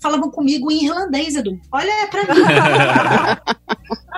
falavam comigo em irlandês, Edu. Olha pra mim. *laughs*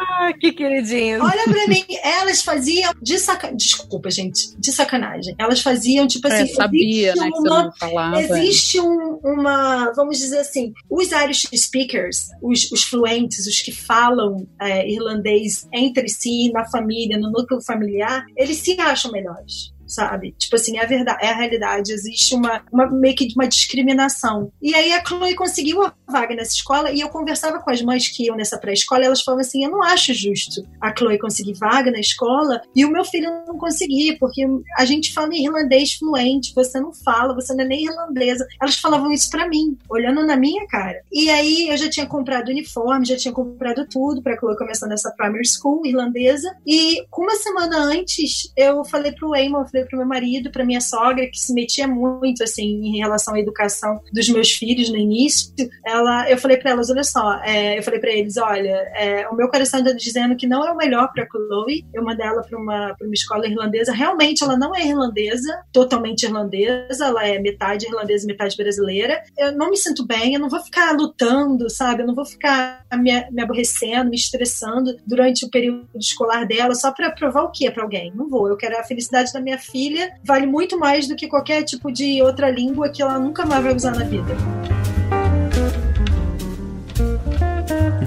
Ah, que queridinho. Olha pra mim, elas faziam de sacanagem. Desculpa, gente, de sacanagem. Elas faziam, tipo É, assim, sabia, existe né, que você uma- falava. Existe um- uma, vamos dizer assim, os Irish speakers, os, os fluentes, os que falam é, irlandês entre si, na família, no núcleo familiar, eles se acham melhores. Sabe? Tipo assim, é a verdade, é a realidade. Existe uma, uma meio que uma discriminação. E aí a Chloe conseguiu a vaga nessa escola e eu conversava com as mães que iam nessa pré-escola elas falavam assim: eu não acho justo a Chloe conseguir vaga na escola e o meu filho não conseguir, porque a gente fala irlandês fluente, você não fala, você não é nem irlandesa. Elas falavam isso pra mim, olhando na minha cara. E aí eu já tinha comprado uniforme, já tinha comprado tudo pra Chloe começar nessa primary school irlandesa. E uma semana antes eu falei pro Eamon, eu falei pro meu marido, pra minha sogra, que se metia muito assim em relação à educação dos meus filhos no início. Ela, eu falei pra elas, olha só, é, eu falei pra eles, olha, é, o meu coração tá dizendo que não é o melhor pra Chloe. Eu mandei ela pra uma, pra uma escola irlandesa. Realmente ela não é irlandesa, totalmente irlandesa, ela é metade irlandesa metade brasileira. Eu não me sinto bem, eu não vou ficar lutando, sabe? Eu não vou ficar me, me aborrecendo, me estressando durante o período escolar dela só pra provar o quê pra alguém? Não vou. Eu quero a felicidade da minha filha, vale muito mais do que qualquer tipo de outra língua que ela nunca mais vai usar na vida.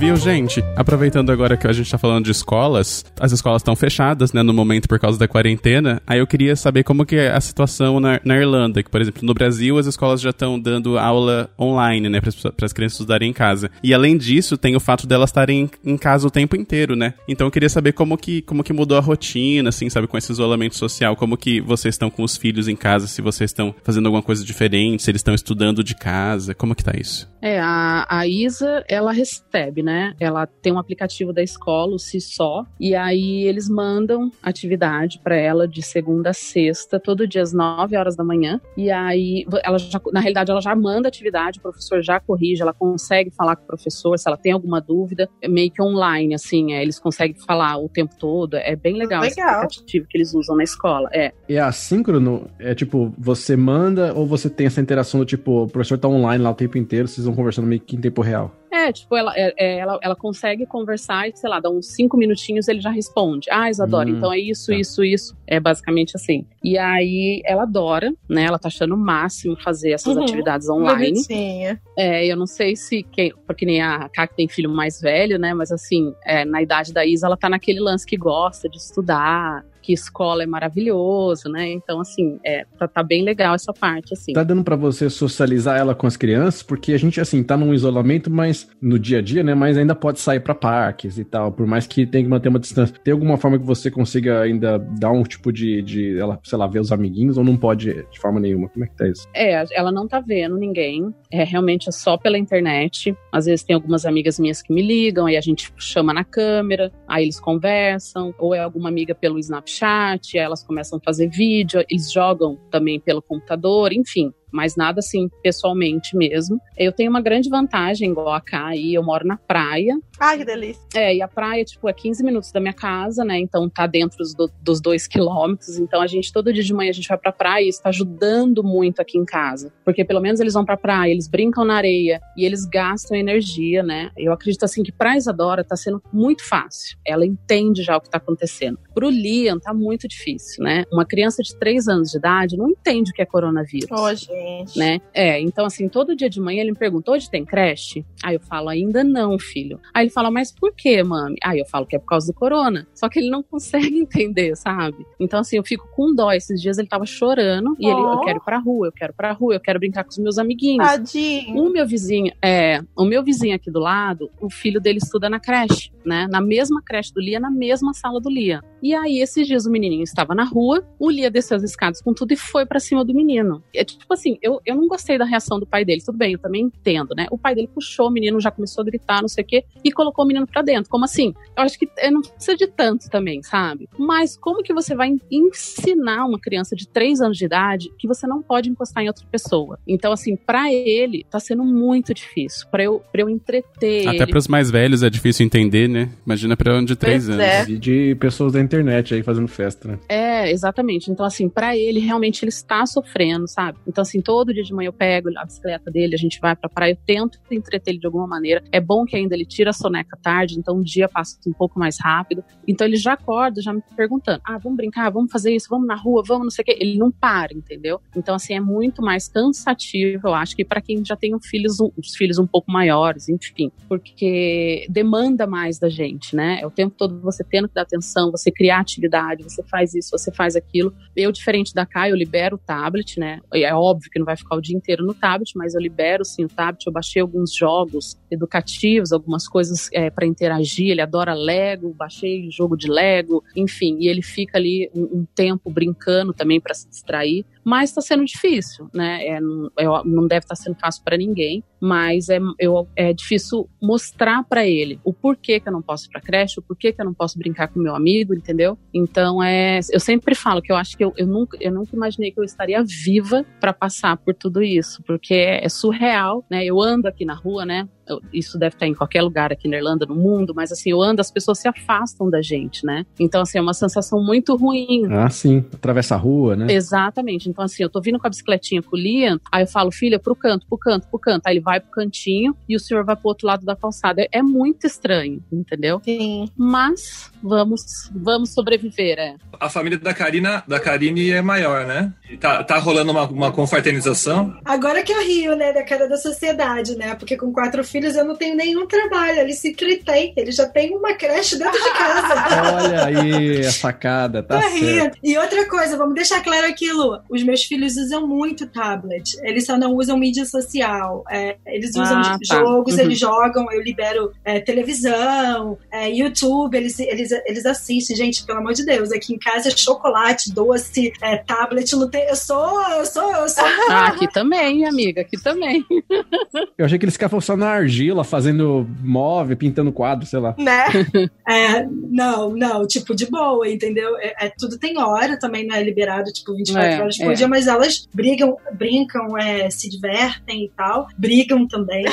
Viu, gente? Aproveitando agora que a gente tá falando de escolas, as escolas estão fechadas, né, no momento por causa da quarentena. Aí eu queria saber como que é a situação na, na Irlanda, que, por exemplo, no Brasil as escolas já estão dando aula online, né, para as crianças estudarem em casa. E além disso, tem o fato delas estarem em casa o tempo inteiro, né? Então eu queria saber como que, como que mudou a rotina, assim, sabe, com esse isolamento social, como que vocês estão com os filhos em casa, se vocês estão fazendo alguma coisa diferente, se eles estão estudando de casa, como que tá isso? É, a, a Isa, ela recebe, né? Ela tem um aplicativo da escola, o Só, e aí eles mandam atividade para ela de segunda a sexta, todo dia às 9 horas da manhã. E aí, ela já, na realidade, ela já manda atividade, o professor já corrige, ela consegue falar com o professor se ela tem alguma dúvida, é meio que online, assim, é, eles conseguem falar o tempo todo. É bem legal, esse Legal. aplicativo que eles usam na escola. É, É assíncrono? É tipo, você manda ou você tem essa interação do tipo, o professor tá online lá o tempo inteiro, vocês vão conversando meio que em tempo real? É, tipo, ela, é, é, ela, ela consegue conversar e, sei lá, dá uns cinco minutinhos ele já responde. Ah, Isadora, Hum, então é isso, tá. isso, isso. É basicamente assim. E aí ela adora, né? Ela tá achando o máximo fazer essas Uhum. atividades online. Bonitinha. É, eu não sei se quem, porque nem a Kaki tem filho mais velho, né? Mas assim, é, na idade da Isa, ela tá naquele lance que gosta de estudar, que escola é maravilhoso, né? Então, assim, é, tá, tá bem legal essa parte, assim. Tá dando pra você socializar ela com as crianças, porque a gente, assim, tá num isolamento, mas no dia a dia, né? Mas ainda pode sair pra parques e tal, por mais que tenha que manter uma distância. Tem alguma forma que você consiga ainda dar um tipo de, de ela, sei lá, ver os amiguinhos ou não pode de forma nenhuma? Como é que tá isso? É, ela não tá vendo ninguém. É realmente é só pela internet. Às vezes tem algumas amigas minhas que me ligam, aí a gente chama na câmera, aí eles conversam, ou é alguma amiga pelo Snapchat, aí elas começam a fazer vídeo, eles jogam também pelo computador, enfim. Mas nada assim, pessoalmente mesmo. Eu tenho uma grande vantagem, igual a aí, eu moro na praia, Ai, que delícia. é, e a praia, tipo, é 15 minutos da minha casa, né? Então tá dentro dos, do- dos dois quilômetros. Então a gente, todo dia de manhã, a gente vai pra praia e isso tá ajudando muito aqui em casa. Porque pelo menos eles vão pra praia, eles brincam na areia e eles gastam energia, né? Eu acredito assim que pra Isadora tá sendo muito fácil. Ela entende já o que tá acontecendo. Pro Liam tá muito difícil, né? Uma criança de 3 anos de idade não entende o que é coronavírus Ô, gente. né? É, então assim, todo dia de manhã ele me pergunta, hoje tem creche? Aí eu falo, ainda não, filho. Aí ele fala, mas por quê, mami? Aí eu falo que é por causa do corona. Só que ele não *laughs* consegue entender, sabe? Então assim, eu fico com dó. Esses dias ele tava chorando e ele, eu Oh. quero ir pra rua, eu quero ir pra rua, eu quero brincar com os meus amiguinhos. Tadinho. O meu vizinho, é, o meu vizinho aqui do lado, o filho dele estuda na creche, né? Na mesma creche do Lia, na mesma sala do Lia. E aí, esses dias o menininho estava na rua, o Lia desceu as escadas com tudo e foi pra cima do menino. É tipo assim, eu, eu não gostei da reação do pai dele. Tudo bem, eu também entendo, né? O pai dele puxou o menino, já começou a gritar, não sei o quê, e colocou o menino pra dentro. Como assim? Eu acho que é, não precisa de tanto também, sabe? Mas como que você vai ensinar uma criança de 3 anos de idade que você não pode encostar em outra pessoa? Então, assim, pra ele, tá sendo muito difícil. Pra eu, pra eu entreter Até ele. pros mais velhos é difícil entender, né? Imagina pra um de três Pois anos. é. E de pessoas da internet aí fazendo festa, né? É, exatamente. Então, assim, pra ele, realmente, ele está sofrendo, sabe? Então, assim, todo dia de manhã eu pego a bicicleta dele, a gente vai pra praia, eu tento entreter ele de alguma maneira. É bom que ainda ele tira a soneca tarde, então o dia passa um pouco mais rápido. Então, ele já acorda, já me perguntando: ah, vamos brincar, vamos fazer isso, vamos na rua, vamos não sei o quê. Ele não para, entendeu? Então, assim, é muito mais cansativo, eu acho, que pra quem já tem um filhos, os filhos um pouco maiores, enfim. Porque demanda mais da gente, né? É o tempo todo você tendo que dar atenção, você criar atividade, você faz isso, você faz aquilo. Eu, diferente da Kai, eu libero o tablet, né? É óbvio que não vai ficar o dia inteiro no tablet, mas eu libero sim o tablet. Eu baixei alguns jogos educativos, algumas coisas é, para interagir. Ele adora Lego, baixei jogo de Lego, enfim. E ele fica ali um, um tempo brincando também para se distrair. Mas está sendo difícil, né? É, não, é- não deve estar sendo fácil para ninguém, mas é, eu, é difícil mostrar para ele o porquê que eu não posso ir para creche, o porquê que eu não posso brincar com meu amigo, entendeu? Então é, eu sempre falo que eu acho que eu, eu nunca, eu nunca imaginei que eu estaria viva para passar por tudo isso, porque é, é surreal, né? Eu ando aqui na rua, né? Isso deve estar em qualquer lugar aqui na Irlanda, no mundo, mas assim, eu ando, as pessoas se afastam da gente, né? Então assim, é uma sensação muito ruim. Ah, sim. Atravessa a rua, né? Exatamente. Então, assim, eu tô vindo com a bicicletinha com o Liam, aí eu falo, filha, pro canto, pro canto, pro canto. Aí ele vai pro cantinho e o senhor vai pro outro lado da calçada. É, é muito estranho, entendeu? Sim. Mas vamos, vamos sobreviver, é. A família da Karina, da Karine é maior, né? Tá, tá rolando uma, uma confraternização. Agora que eu rio, né, da cara da sociedade, né? Porque com quatro filhos eu não tenho nenhum trabalho. Ele se tritei. Ele já tem uma creche dentro de casa. *laughs* Olha aí a sacada, tá Tá certo. E outra coisa, vamos deixar claro aquilo. Os meus filhos usam muito tablet. Eles só não usam mídia social. É, eles usam Ah, tá. jogos, Uhum. eles jogam, eu libero é, televisão, é, YouTube, eles, eles, eles assistem. Gente, pelo amor de Deus, aqui em casa é chocolate, doce, é, tablet, não tem. Eu sou, eu sou, eu sou. *laughs* Ah, aqui também, amiga, aqui também. *laughs* Eu achei que eles ficavam só na argila, fazendo móvel, pintando quadro, sei lá. Né? *laughs* É, não, não, tipo, de boa, entendeu? É, é- tudo tem hora, também não é liberado, tipo, 24 É, horas por por dia, mas elas brigam, brincam, é, se divertem e tal. Brigam também. *laughs*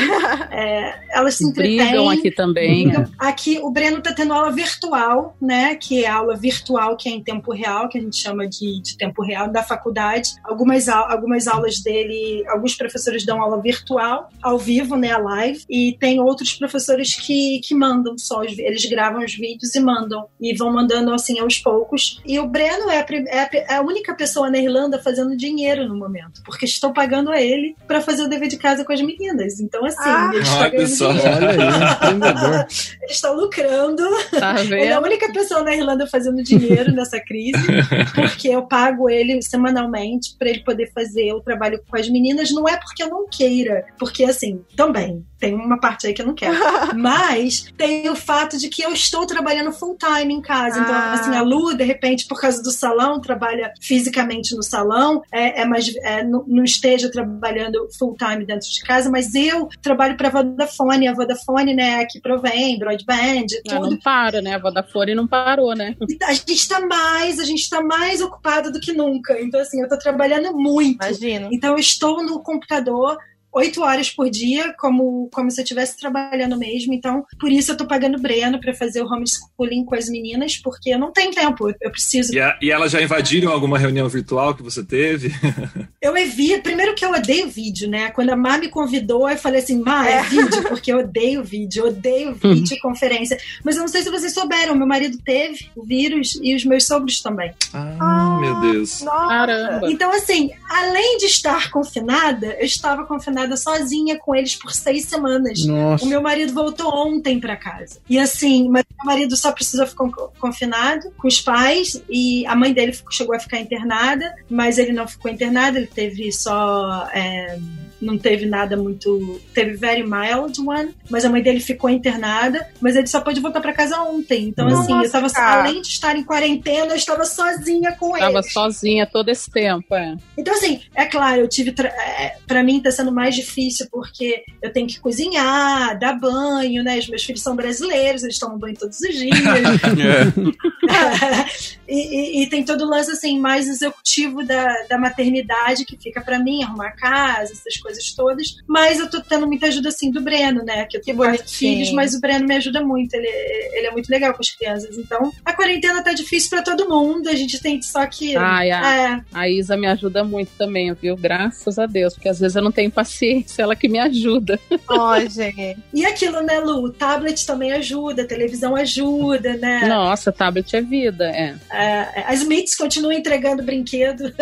É, elas se entretêm. Brigam aqui também. Brigam. Aqui o Breno tá tendo aula virtual, né? Que é aula virtual, que é em tempo real, que a gente chama de, de tempo real, da faculdade. Algumas, algumas aulas dele, alguns professores dão aula virtual, ao vivo, né? A live. E tem outros professores que, que mandam só, os eles gravam os vídeos e mandam. E vão mandando assim aos poucos. E o Breno é a, é a é a única pessoa na Irlanda fazendo dinheiro no momento, porque estou pagando a ele para fazer o dever de casa com as meninas. Então, assim, Ah. ele está ganhando está lucrando. Tá Ele é a única pessoa na Irlanda fazendo dinheiro nessa crise, *laughs* porque eu pago ele semanalmente para ele poder fazer o trabalho com as meninas. Não é porque eu não queira, porque assim, também tem uma parte aí que eu não quero. *laughs* Mas tem o fato de que eu estou trabalhando full time em casa. Então, Ah. assim, a Lu, de repente, por causa do salão, trabalha fisicamente no salão, é, é mais, é, não, não esteja trabalhando full time dentro de casa, mas eu trabalho para a Vodafone. A Vodafone, né, que provém broadband, Ah, tudo. não para, né? A Vodafone não parou, né? A gente tá mais, a gente tá mais ocupado do que nunca. Então, assim, eu tô trabalhando muito. Imagino. Então, eu estou no computador oito horas por dia, como, como se eu estivesse trabalhando mesmo. Então, por isso eu tô pagando o Breno para fazer o homeschooling com as meninas, porque eu não tenho tempo, eu- preciso. E, a- e elas já invadiram alguma reunião virtual que você teve? *laughs* Eu evito, primeiro que eu odeio vídeo, né? Quando a Má me convidou, eu falei assim, Má, é, É. vídeo, porque eu odeio vídeo, eu odeio vídeo e conferência. Mas eu não sei se vocês souberam, meu marido teve o vírus e os meus sogros também. Ah, meu Deus. Nossa. Caramba. Então, assim, além de estar confinada, eu estava confinada sozinha com eles por seis semanas. Nossa. O meu marido voltou ontem pra casa. E assim, mas meu marido só precisou ficar co- confinado com os pais e a mãe dele chegou a ficar internada, mas ele não ficou internado, ele teve só. é, não teve nada muito. Teve very mild one, mas a mãe dele ficou internada, mas ele só pôde voltar pra casa ontem. Então, Nossa, assim, eu tava, cara. além de estar em quarentena, eu estava sozinha com Tava eles. sozinha todo esse tempo, é. Então, assim, é claro, eu tive. tra- é, Pra mim tá sendo mais difícil porque eu tenho que cozinhar, dar banho, né? Os meus filhos são brasileiros, eles tomam banho todos os dias. *laughs* *laughs* e, e- e tem todo o lance, assim, mais executivo da, da maternidade que fica pra mim, arrumar casa, essas coisas todas. Mas eu tô tendo muita ajuda, assim, do Breno, né? Que eu tenho quatro filhos, mas o Breno me ajuda muito. Ele, ele é muito legal com as crianças. Então, a quarentena tá difícil pra todo mundo. A gente tem só que. Ai, a, É, a Isa me ajuda muito também, viu? Graças a Deus, porque às vezes eu não tenho paciência, ela que me ajuda. *laughs* Ó, gente. E aquilo, né, Lu? O tablet também ajuda, a televisão ajuda, né? Nossa, tablet é vida, é. É, as Smiths continuam entregando brinquedo. *laughs*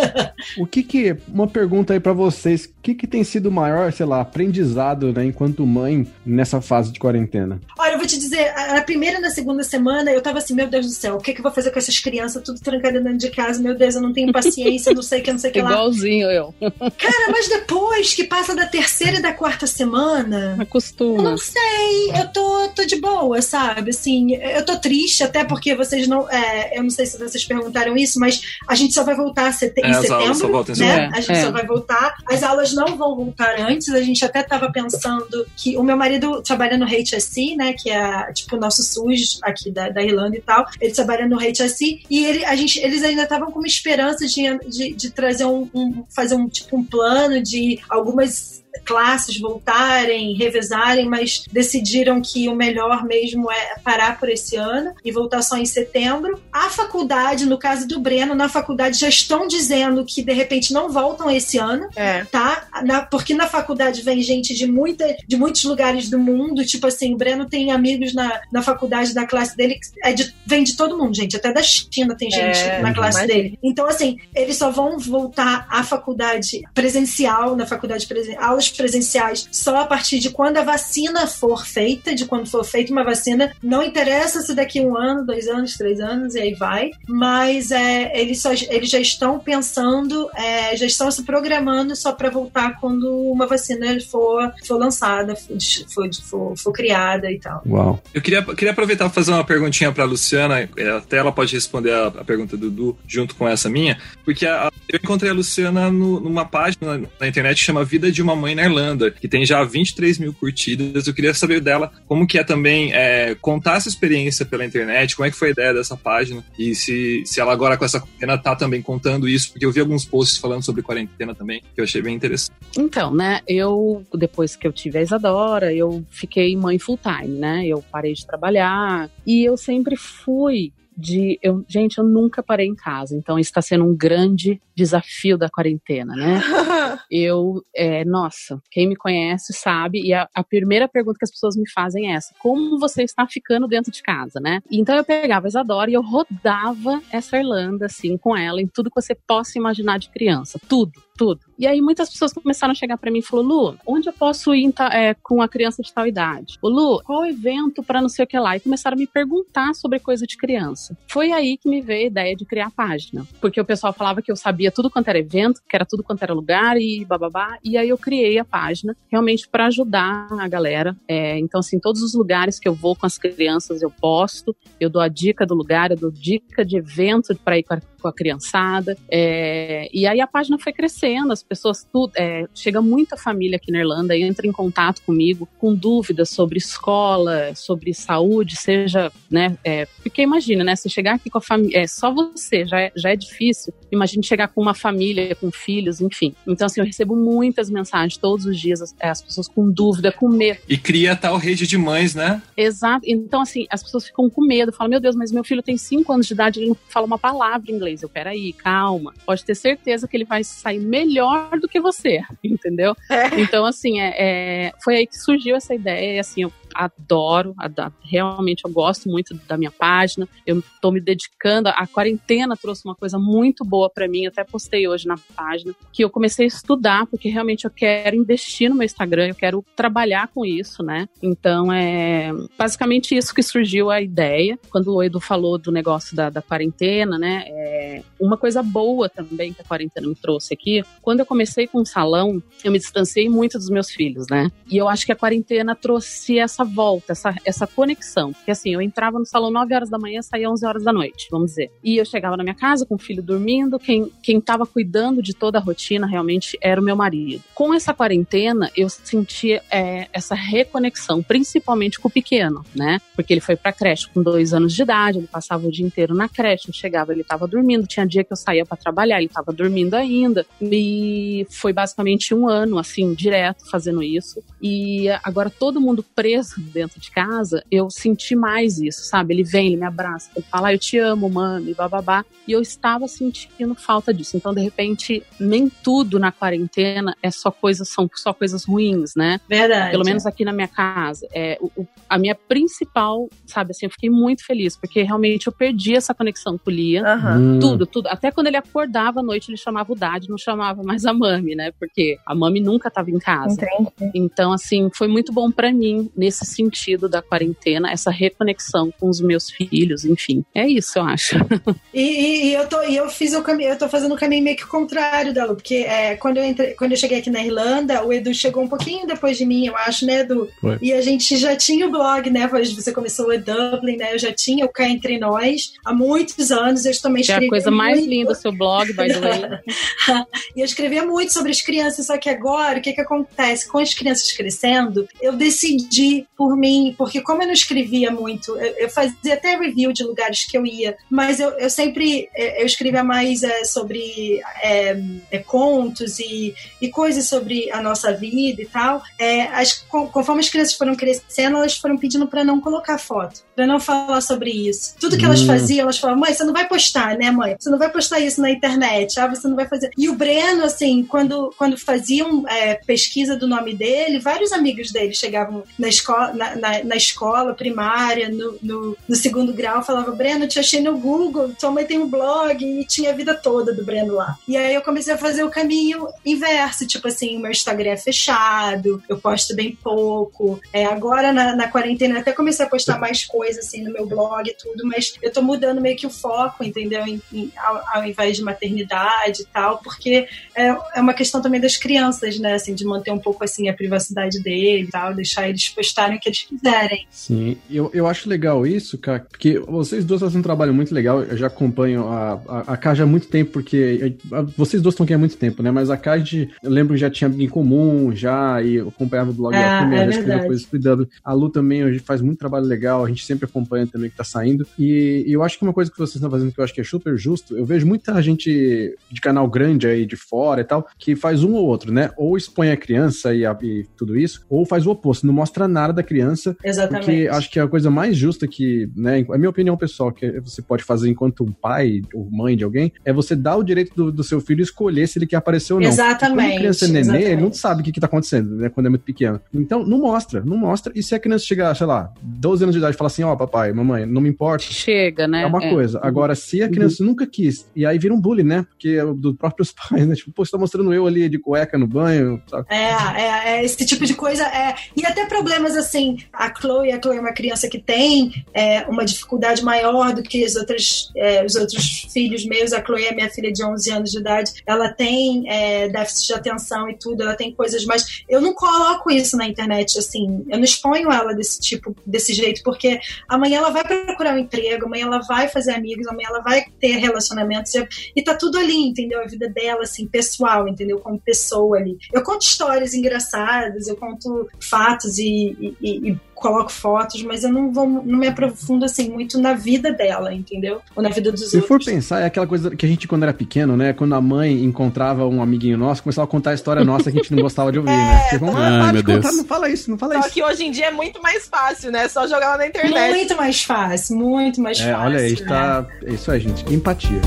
O que que, uma pergunta aí pra vocês, o que que tem sido o maior, sei lá, aprendizado, né, enquanto mãe nessa fase de quarentena? Olha, eu vou te dizer, a a primeira e na segunda semana eu tava assim, meu Deus do céu, o que, que eu vou fazer com essas crianças tudo trancadas dentro de casa? Meu Deus, eu não tenho paciência, não sei o que, não sei o que lá. Igualzinho eu. Cara, mas depois que passa da terceira e da quarta semana, Eu Acostuma. não sei, eu tô, tô de boa, sabe? Assim, eu tô triste, até porque vocês não. é, eu não sei se vocês perguntaram isso, mas a gente só vai voltar sete- É, em as aulas só setembro. voltam em Né? setembro. A gente É. só vai voltar. As aulas não vão voltar antes. A gente até tava pensando que o meu marido trabalha no HSC, né? Que é tipo o nosso SUS aqui da, da Irlanda e tal. Ele trabalha no HSC e ele, a gente, eles ainda estavam com uma esperança de, de, de trazer um, um- fazer um tipo um plano de algumas classes voltarem, revezarem, mas decidiram que o melhor mesmo é parar por esse ano e voltar só em setembro. A faculdade, no caso do Breno, na faculdade já estão dizendo que de repente não voltam esse ano, É. tá? Na- porque na faculdade vem gente de, muita, de muitos lugares do mundo, tipo assim, o Breno tem amigos na, na faculdade da classe dele que é de, vem de todo mundo, gente. Até da China tem gente É, na classe imagina. dele. Então, assim, eles só vão voltar à faculdade presencial, na faculdade presen aulas presenciais, só a partir de quando a vacina for feita, de quando for feita uma vacina. Não interessa se daqui um ano, dois anos, três anos, e aí vai. Mas é, eles, só, eles já estão pensando, é, já estão se programando só para voltar quando uma vacina for, for lançada, for, for, for criada e tal. Uau. Eu queria, queria aproveitar para fazer uma perguntinha para Luciana, é, até ela pode responder a, a pergunta do Dudu junto com essa minha, porque a- eu encontrei a Luciana no- numa página na internet que chama Vida de uma Mãe Mãe na Irlanda, que tem já 23 mil curtidas. Eu queria saber dela como que é também é, contar essa experiência pela internet, como é que foi a ideia dessa página e se, se ela agora com essa quarentena tá também contando isso, porque eu vi alguns posts falando sobre quarentena também, que eu achei bem interessante. Então, né, eu, depois que eu tive a Isadora, eu fiquei mãe full time, né? Eu parei de trabalhar e eu sempre fui de eu, gente, eu nunca parei em casa, então está sendo um grande desafio da quarentena, né? *laughs* eu, é, nossa, quem me conhece sabe, e a, a, primeira pergunta que as pessoas me fazem é essa: como você está ficando dentro de casa, né? Então eu pegava a Isadora e eu rodava essa Irlanda, assim, com ela, em tudo que você possa imaginar de criança, tudo tudo. E aí muitas pessoas começaram a chegar para mim e falou: Lu, onde eu posso ir é, com a criança de tal idade? O Lu, qual evento para não sei o que lá? E começaram a me perguntar sobre coisa de criança. Foi aí que me veio a ideia de criar a página. Porque o pessoal falava que eu sabia tudo quanto era evento, que era tudo quanto era lugar e bababá. E aí eu criei a página realmente para ajudar a galera. É, então, assim, todos os lugares que eu vou com as crianças eu posto, eu dou a dica do lugar, eu dou dica de evento para ir com a com a criançada. É, e aí a página foi crescendo, as pessoas tudo. É, chega muita família aqui na Irlanda e entra em contato comigo com dúvidas sobre escola, sobre saúde, seja, né? É, porque imagina, né? Se chegar aqui com a família, é só você, já é, já é difícil. Imagine chegar com uma família, com filhos, enfim. Então, assim, eu recebo muitas mensagens todos os dias, as, as pessoas com dúvida, com medo. E cria tal rede de mães, né? Exato. Então, assim, as pessoas ficam com medo, falam, meu Deus, mas meu filho tem cinco anos de idade, ele não fala uma palavra em inglês inglês. Eu, peraí, calma. Pode ter certeza que ele vai sair melhor do que você, *laughs* entendeu? É. Então, assim, é, é, foi aí que surgiu essa ideia. E, assim, eu adoro, realmente eu gosto muito da minha página. Eu estou me dedicando. A quarentena trouxe uma coisa muito boa para mim. Até postei hoje na página que eu comecei a estudar porque realmente eu quero investir no meu Instagram. Eu quero trabalhar com isso, né? Então é basicamente isso que surgiu a ideia quando o Edu falou do negócio da, da quarentena, né? É, uma coisa boa também que a quarentena me trouxe aqui. Quando eu comecei com o salão, eu me distanciei muito dos meus filhos, né? E eu acho que a quarentena trouxe essa volta, essa, essa conexão. Porque assim, eu entrava no salão 9 horas da manhã, saía 11 horas da noite, vamos dizer. E eu chegava na minha casa com o filho dormindo, quem, quem tava cuidando de toda a rotina realmente era o meu marido. Com essa quarentena, eu senti é, essa reconexão, principalmente com o pequeno, né? Porque ele foi pra creche com dois anos de idade, ele passava o dia inteiro na creche, eu chegava, ele tava dormindo, tinha dia que eu saía para trabalhar, ele tava dormindo ainda. E foi basicamente um ano, assim, direto fazendo isso. E agora todo mundo preso dentro de casa, eu senti mais isso, sabe? Ele vem, ele me abraça, ele fala, ah, eu te amo, mano, e bababá. E eu estava sentindo falta disso. Então, de repente, nem tudo na quarentena é só coisas, são só coisas ruins, né? Verdade. Pelo menos aqui na minha casa. É, o, a minha principal, sabe, assim, eu fiquei muito feliz, porque realmente eu perdi essa conexão com o Lia. Uhum. Tudo, tudo. Até quando ele acordava à noite, ele chamava o Dad, não chamava mais a Mami, né? Porque a Mami nunca estava em casa. Entendi. Então, assim, foi muito bom para mim nesse sentido da quarentena, essa reconexão com os meus filhos, enfim. É isso, eu acho. *laughs* E, e eu, tô, e eu fiz o caminho, eu tô fazendo o caminho meio que contrário da Lu, porque é, quando, eu entrei, quando eu cheguei aqui na Irlanda, o Edu chegou um pouquinho depois de mim, eu acho, né, Edu? Foi. E a gente já tinha o blog, né? Você começou o Dublin, né? Eu já tinha o Cá Entre Nós há muitos anos. Eu também escrevia. É a coisa mais muito... linda do seu blog, by the way. *laughs* e eu escrevia muito sobre as crianças, só que agora, o que, que acontece? Com as crianças crescendo, eu decidi por mim, porque como eu não escrevia muito, eu, eu fazia até review de lugares que eu ia, mas eu, eu sempre é, eu escrevia mais é, sobre é, é, contos e, e coisas sobre a nossa vida e tal. É, as, conforme as crianças foram crescendo, elas foram pedindo para não colocar foto, para não falar sobre isso. Tudo que elas hum. faziam, elas falavam, mãe, você não vai postar, né, mãe? Você não vai postar isso na internet, ah, você não vai fazer. E o Breno, assim, quando, quando faziam é, pesquisa do nome dele, vários amigos dele chegavam na escola, na, na, escola primária, no, no, no, segundo grau, falava, Breno, te achei no Google, tua mãe tem um blog e tinha a vida toda do Breno lá. E aí eu comecei a fazer o caminho inverso, tipo assim, o meu Instagram é fechado, eu posto bem pouco. É, agora na, na quarentena até comecei a postar mais coisas assim no meu blog e tudo, mas eu tô mudando meio que o foco, entendeu? Em, em- ao, ao invés de maternidade e tal, porque é, é uma questão também das crianças, né? Assim, de manter um pouco assim a privacidade deles e tal, deixar eles postarem que eles quiserem. Sim, eu, eu acho legal isso, cara, porque vocês duas fazem um trabalho muito legal. Eu já acompanho a, a, a Kaj há muito tempo, porque a- vocês duas estão aqui há muito tempo, né? Mas a Kaj, eu lembro que já tinha em comum, já, e eu acompanhava o blog É, dela também, é escreveu coisas pro. A Lu também hoje faz muito trabalho legal, a gente sempre acompanha também o que tá saindo. E, e eu acho que uma coisa que vocês estão fazendo que eu acho que é super justo, eu vejo muita gente de canal grande aí de fora e tal, que faz um ou outro, né? Ou expõe a criança e, a- e tudo isso, ou faz o oposto, não mostra nada da criança Exatamente. porque acho que a coisa mais justa que, né, é a minha opinião pessoal, que você pode fazer enquanto um pai ou mãe de alguém, é você dar o direito do, do seu filho escolher se ele quer aparecer ou não. Exatamente, Quando a criança é nenê, exatamente. ele não sabe o que, que tá acontecendo, né, quando é muito pequeno. Então, não mostra, não mostra. E se a criança chegar, sei lá, 12 anos de idade e falar assim, ó, papai, mamãe, não me importa, Chega, né? é uma coisa. Agora, se a criança nunca quis, e aí vira um bullying, né? Porque é dos próprios *laughs* pais, né? Tipo, pô, você tá mostrando eu ali de cueca no banho, sabe? É, é, é, esse tipo de coisa é. E até problemas assim, a Chloe, a Chloe é uma criança que tem é, uma dificuldade maior do que os outros, é, os outros filhos meus. A Chloe é minha filha de 11 anos de idade. Ela tem é, déficit de atenção e tudo, ela tem coisas, mas eu não coloco isso na internet, assim, eu não exponho ela desse tipo, desse jeito, porque amanhã ela vai procurar um emprego, amanhã ela vai fazer amigos, amanhã ela vai ter relacionamentos e, e tá tudo ali, entendeu? A vida dela, assim, pessoal, entendeu? Como pessoa ali. Eu conto histórias engraçadas, eu conto fatos e, e- e- e coloco fotos, mas eu não vou, não me aprofundo assim muito na vida dela, entendeu? Ou na vida dos Se for outros. pensar, é aquela coisa que a gente, quando era pequeno, né? Quando a mãe encontrava um amiguinho nosso, começava a contar a história nossa que a gente não gostava de ouvir, né? *laughs* Porque, vamos lá, Ai, para meu de contar, Deus. não fala isso, não fala Só isso. que hoje em dia é muito mais fácil, né? Só jogar lá na internet. Muito mais fácil, muito mais É, fácil. olha aí, né? tá. É isso aí, gente. Empatia.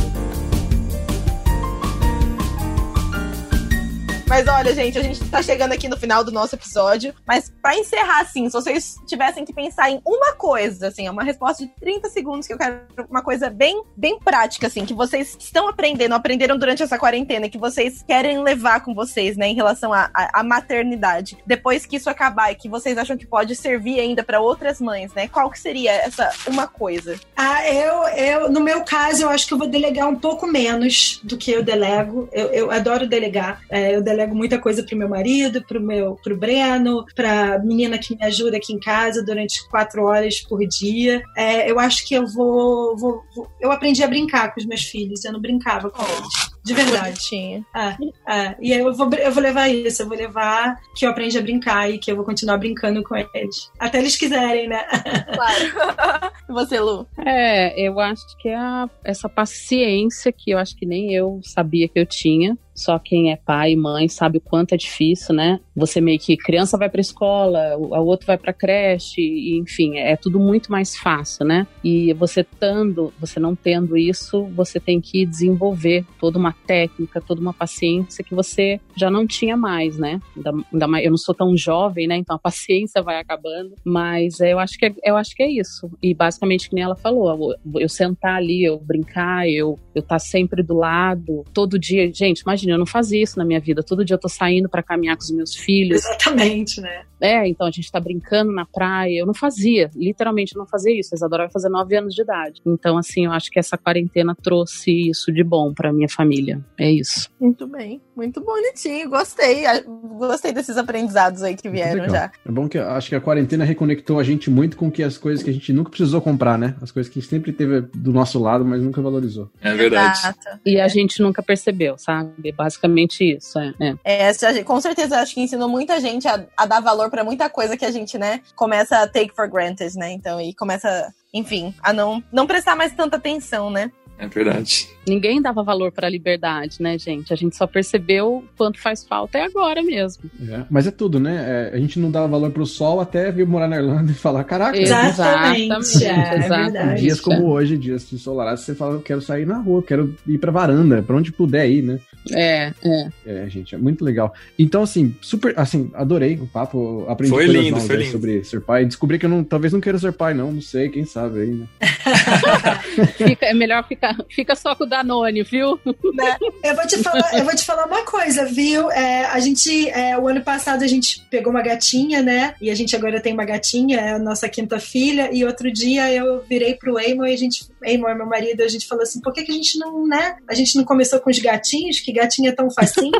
Mas olha, gente, a gente tá chegando aqui no final do nosso episódio. Mas pra encerrar, assim, se vocês tivessem que pensar em uma coisa, assim, é uma resposta de 30 segundos, que eu quero uma coisa bem, bem prática, assim, que vocês estão aprendendo, aprenderam durante essa quarentena, que vocês querem levar com vocês, né, em relação à maternidade. Depois que isso acabar e que vocês acham que pode servir ainda pra outras mães, né? Qual que seria essa uma coisa? Ah, eu, eu, no meu caso, eu acho que eu vou delegar um pouco menos do que eu delego. Eu, eu adoro delegar. É, eu delego muita coisa pro meu marido, pro meu, pro Breno, pra menina que me ajuda aqui em casa durante quatro horas por dia. É, eu acho que eu vou, vou- vou- Eu aprendi a brincar com os meus filhos. Eu não brincava com eles. De verdade. Bonitinha. É, e aí eu vou, eu vou levar isso, eu vou levar que eu aprendi a brincar e que eu vou continuar brincando com eles. Até eles quiserem, né? *laughs* Claro. e você, Lu? É, eu acho que é a- essa paciência que eu acho que nem eu sabia que eu tinha. Só quem é pai e mãe sabe o quanto é difícil, né? Você meio que criança vai pra escola, o outro vai pra creche, e, enfim, é tudo muito mais fácil, né? E você tendo, você não tendo isso, você tem que desenvolver toda uma técnica, toda uma paciência que você já não tinha mais, né? Ainda, ainda mais, eu não sou tão jovem, né? Então a *laughs* paciência vai acabando, mas é, eu acho que é, eu acho que é isso. E basicamente que nem ela falou, eu, sentar ali, eu brincar, eu eu estar sempre do lado, todo dia, gente, imagina, eu não fazia isso na minha vida. Todo dia eu tô saindo para caminhar com os meus filhos. Exatamente, né? É, então a gente tá brincando na praia. Eu não fazia, literalmente eu não fazia isso. A Isadora vai fazer nove anos de idade. Então, assim, eu acho que essa quarentena trouxe isso de bom pra minha família. É isso. Muito bem. Muito bonitinho. Gostei. Gostei desses aprendizados aí que vieram já. É bom que eu acho que a quarentena reconectou a gente muito com que as coisas que a gente nunca precisou comprar, né? As coisas que sempre teve do nosso lado, mas nunca valorizou. É verdade. Exato. E a gente nunca percebeu, sabe? Basicamente isso. É, é. É, com certeza acho que ensinou muita gente a, a dar valor pra muita coisa que a gente, né, começa a take for granted, né? Então, e começa, enfim, a não, não prestar mais tanta atenção, né? É verdade. Ninguém dava valor pra liberdade, né, gente? A gente só percebeu quanto faz falta é agora mesmo. É. Mas é tudo, né? É, a gente não dava valor pro sol até vir morar na Irlanda e falar: caraca, Exatamente, é exatamente. verdade. dias como hoje, dias ensolarados, você fala: eu quero sair na rua, quero ir pra varanda, pra onde puder ir, né? É, é. É, gente, é muito legal. Então, assim, super, assim, adorei o papo, aprendi Foi coisas lindo, foi lindo. sobre ser pai. Descobri que eu não, talvez não queira ser pai, não, não sei, quem sabe aí, né? *laughs* fica, é melhor ficar *laughs* fica só com o Danone, viu? Né? Eu vou te falar, eu vou te falar uma coisa, viu? É, a gente, é, o ano passado a gente pegou uma gatinha, né? E a gente agora tem uma gatinha, é a nossa quinta filha. E outro dia eu virei pro Eamon e a gente, Eamon, meu marido, a gente falou assim: por que, que a gente não, né? A gente não começou com os gatinhos, que gatinha é tão facinho.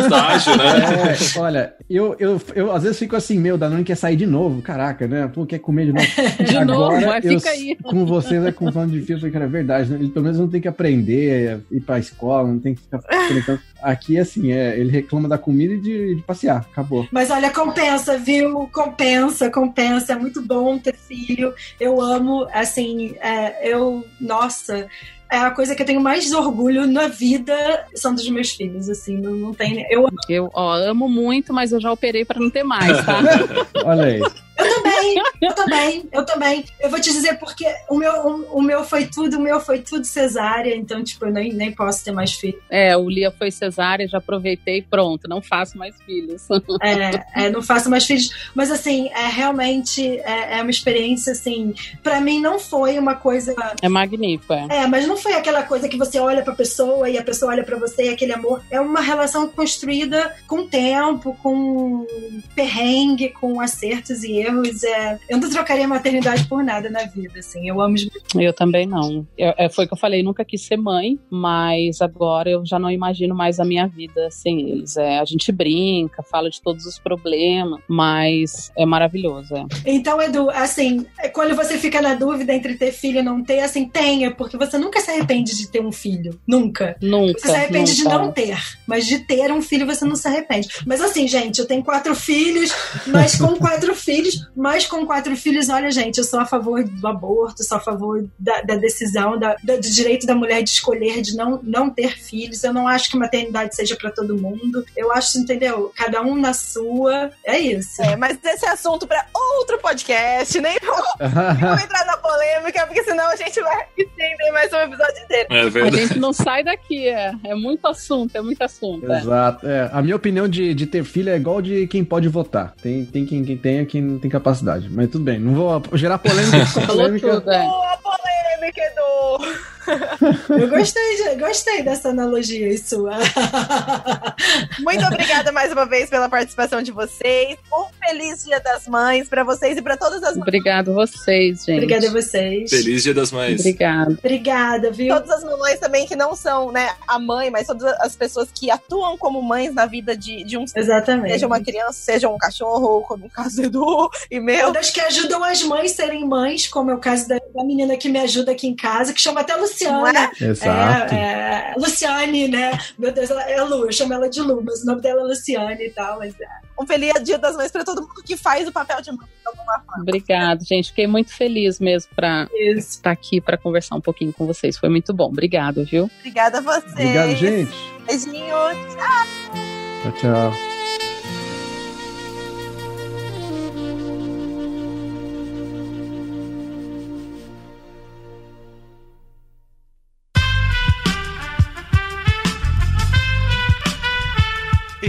Estágio, *laughs* né? É, olha, eu, eu, eu às vezes fico assim, meu, Danone quer sair de novo, caraca, né? Pô, quer comer de novo. *laughs* De Agora, novo, mas eu, fica aí. Com vocês, é com falando falei, cara, é verdade, né? Pelo menos não tem que aprender, ir pra escola, não tem que ficar. *laughs* Aqui, assim, é, ele reclama da comida e de, de passear, acabou. Mas olha, compensa, viu? Compensa, compensa. É muito bom ter filho. Eu amo, assim, é, eu, nossa, é a coisa que eu tenho mais orgulho na vida são dos meus filhos, assim, não, não tem. Eu, Eu, ó, amo muito, mas eu já operei pra não ter mais, tá? *laughs* Olha aí. Eu também, eu também, eu também. Eu vou te dizer porque o meu, o, o meu foi tudo, o meu foi tudo cesárea, então, tipo, eu nem, nem posso ter mais filho. É, o Lia foi cesárea, já aproveitei, pronto, não faço mais filhos. É, é, não faço mais filhos. Mas, assim, é realmente é, é uma experiência, assim, pra mim não foi uma coisa. É magnífico, é. É, mas não foi aquela coisa que você olha pra pessoa e a pessoa olha pra você e aquele amor. É uma relação construída com tempo, com perrengue, com acertos e erros. É, eu não trocaria a maternidade por nada na vida, assim. Eu amo os Eu também não. Eu- é, foi o que eu falei, nunca quis ser mãe, mas agora eu já não imagino mais a minha vida sem eles. É, a gente brinca, fala de todos os problemas, mas é maravilhoso. É. Então, Edu, assim, quando você fica na dúvida entre ter filho e não ter, assim, tenha, porque você nunca se arrepende de ter um filho. Nunca. Nunca. Você se arrepende de nunca. não ter, mas de ter um filho você não se arrepende. Mas assim, gente, eu tenho quatro filhos, mas com quatro filhos, mas com quatro filhos, olha, gente, eu sou a favor do aborto, sou a favor da, da decisão, da- da- do direito da mulher de escolher de não, não ter filhos. Eu não acho que maternidade seja pra todo mundo. Eu acho, entendeu? Cada um na sua. É isso. É, mas esse é assunto pra outro podcast, nem vou *laughs* entrar na polêmica, porque senão a gente vai estender mais um episódio inteiro. É A verdade. gente não sai daqui, é. É muito assunto, é muito assunto. é. Exato. É, a minha opinião de, de ter filho é igual de quem pode votar. Tem, tem quem, quem tem, quem tem capacidade. Mas tudo bem, não vou gerar polêmica *laughs* Falou polêmica. tudo, é. Boa polêmica, Edu! *laughs* Eu gostei, de- gostei dessa analogia aí sua. *laughs* Muito obrigada mais uma vez pela participação de vocês. Um feliz Dia das Mães pra vocês e pra todas as Obrigado vocês, gente. Obrigada a vocês. Feliz Dia das Mães. Obrigado. Obrigada, viu? todas as mamães também que não são, né, a mãe, mas todas as pessoas que atuam como mães na vida de, de um Exatamente. seja uma criança, seja um cachorro, como o caso do Edu e meu. Todas que ajudam as mães serem mães, como é o caso da, da menina que me ajuda aqui em casa, que chama até Não Luciana. é? Exato. É, é, Luciane, né? Meu Deus, ela é Lu, eu chamo ela de Lu, mas o nome dela é Luciane e tal. Mas é. Um feliz Dia das Mães pra todo mundo que faz o papel de mãe de alguma forma. Obrigado, gente. Fiquei muito feliz mesmo pra Isso. estar aqui pra conversar um pouquinho com vocês. Foi muito bom. Obrigado, viu? Obrigada a vocês. Obrigado, gente. Beijinho. Tchau, tchau.